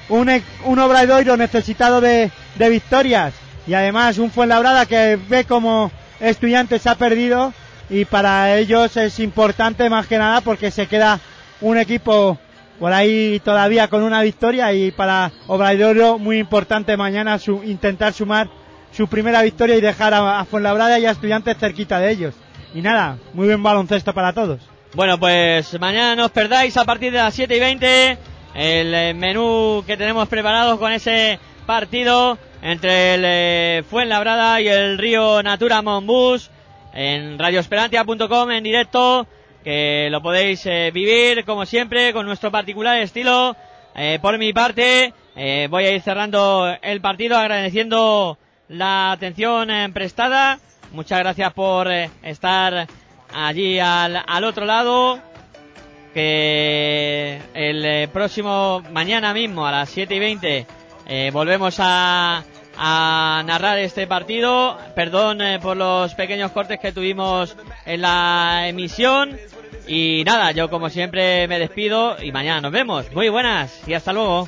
un, e- un Obradoiro necesitado de, de victorias. Y además un Fuenlabrada que ve como estudiantes ha perdido y para ellos es importante más que nada porque se queda un equipo por ahí todavía con una victoria y para Obradoiro muy importante mañana su, intentar sumar su primera victoria y dejar a, a Fuenlabrada y a estudiantes cerquita de ellos. Y nada, muy buen baloncesto para todos. Bueno, pues mañana no os perdáis a partir de las 7 y 20 el eh, menú que tenemos preparado con ese partido entre el eh, Fuenlabrada y el Río Natura Monbus en radioesperantia.com en directo que lo podéis eh, vivir como siempre con nuestro particular estilo. Eh, por mi parte, eh, voy a ir cerrando el partido agradeciendo la atención prestada. Muchas gracias por estar allí al, al otro lado. Que el próximo mañana mismo a las 7 y 20 eh, volvemos a, a narrar este partido. Perdón eh, por los pequeños cortes que tuvimos en la emisión. Y nada, yo como siempre me despido y mañana nos vemos. Muy buenas y hasta luego.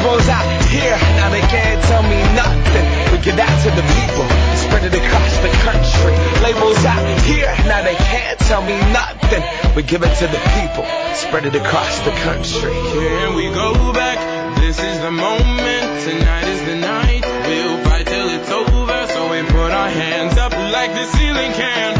Labels out here, now they can't tell me nothing. We give that to the people, spread it across the country. Labels out here, now they can't tell me nothing. We give it to the people, spread it across the country. Here we go back. This is the moment. Tonight is the night. We'll fight till it's over. So we put our hands up like the ceiling can't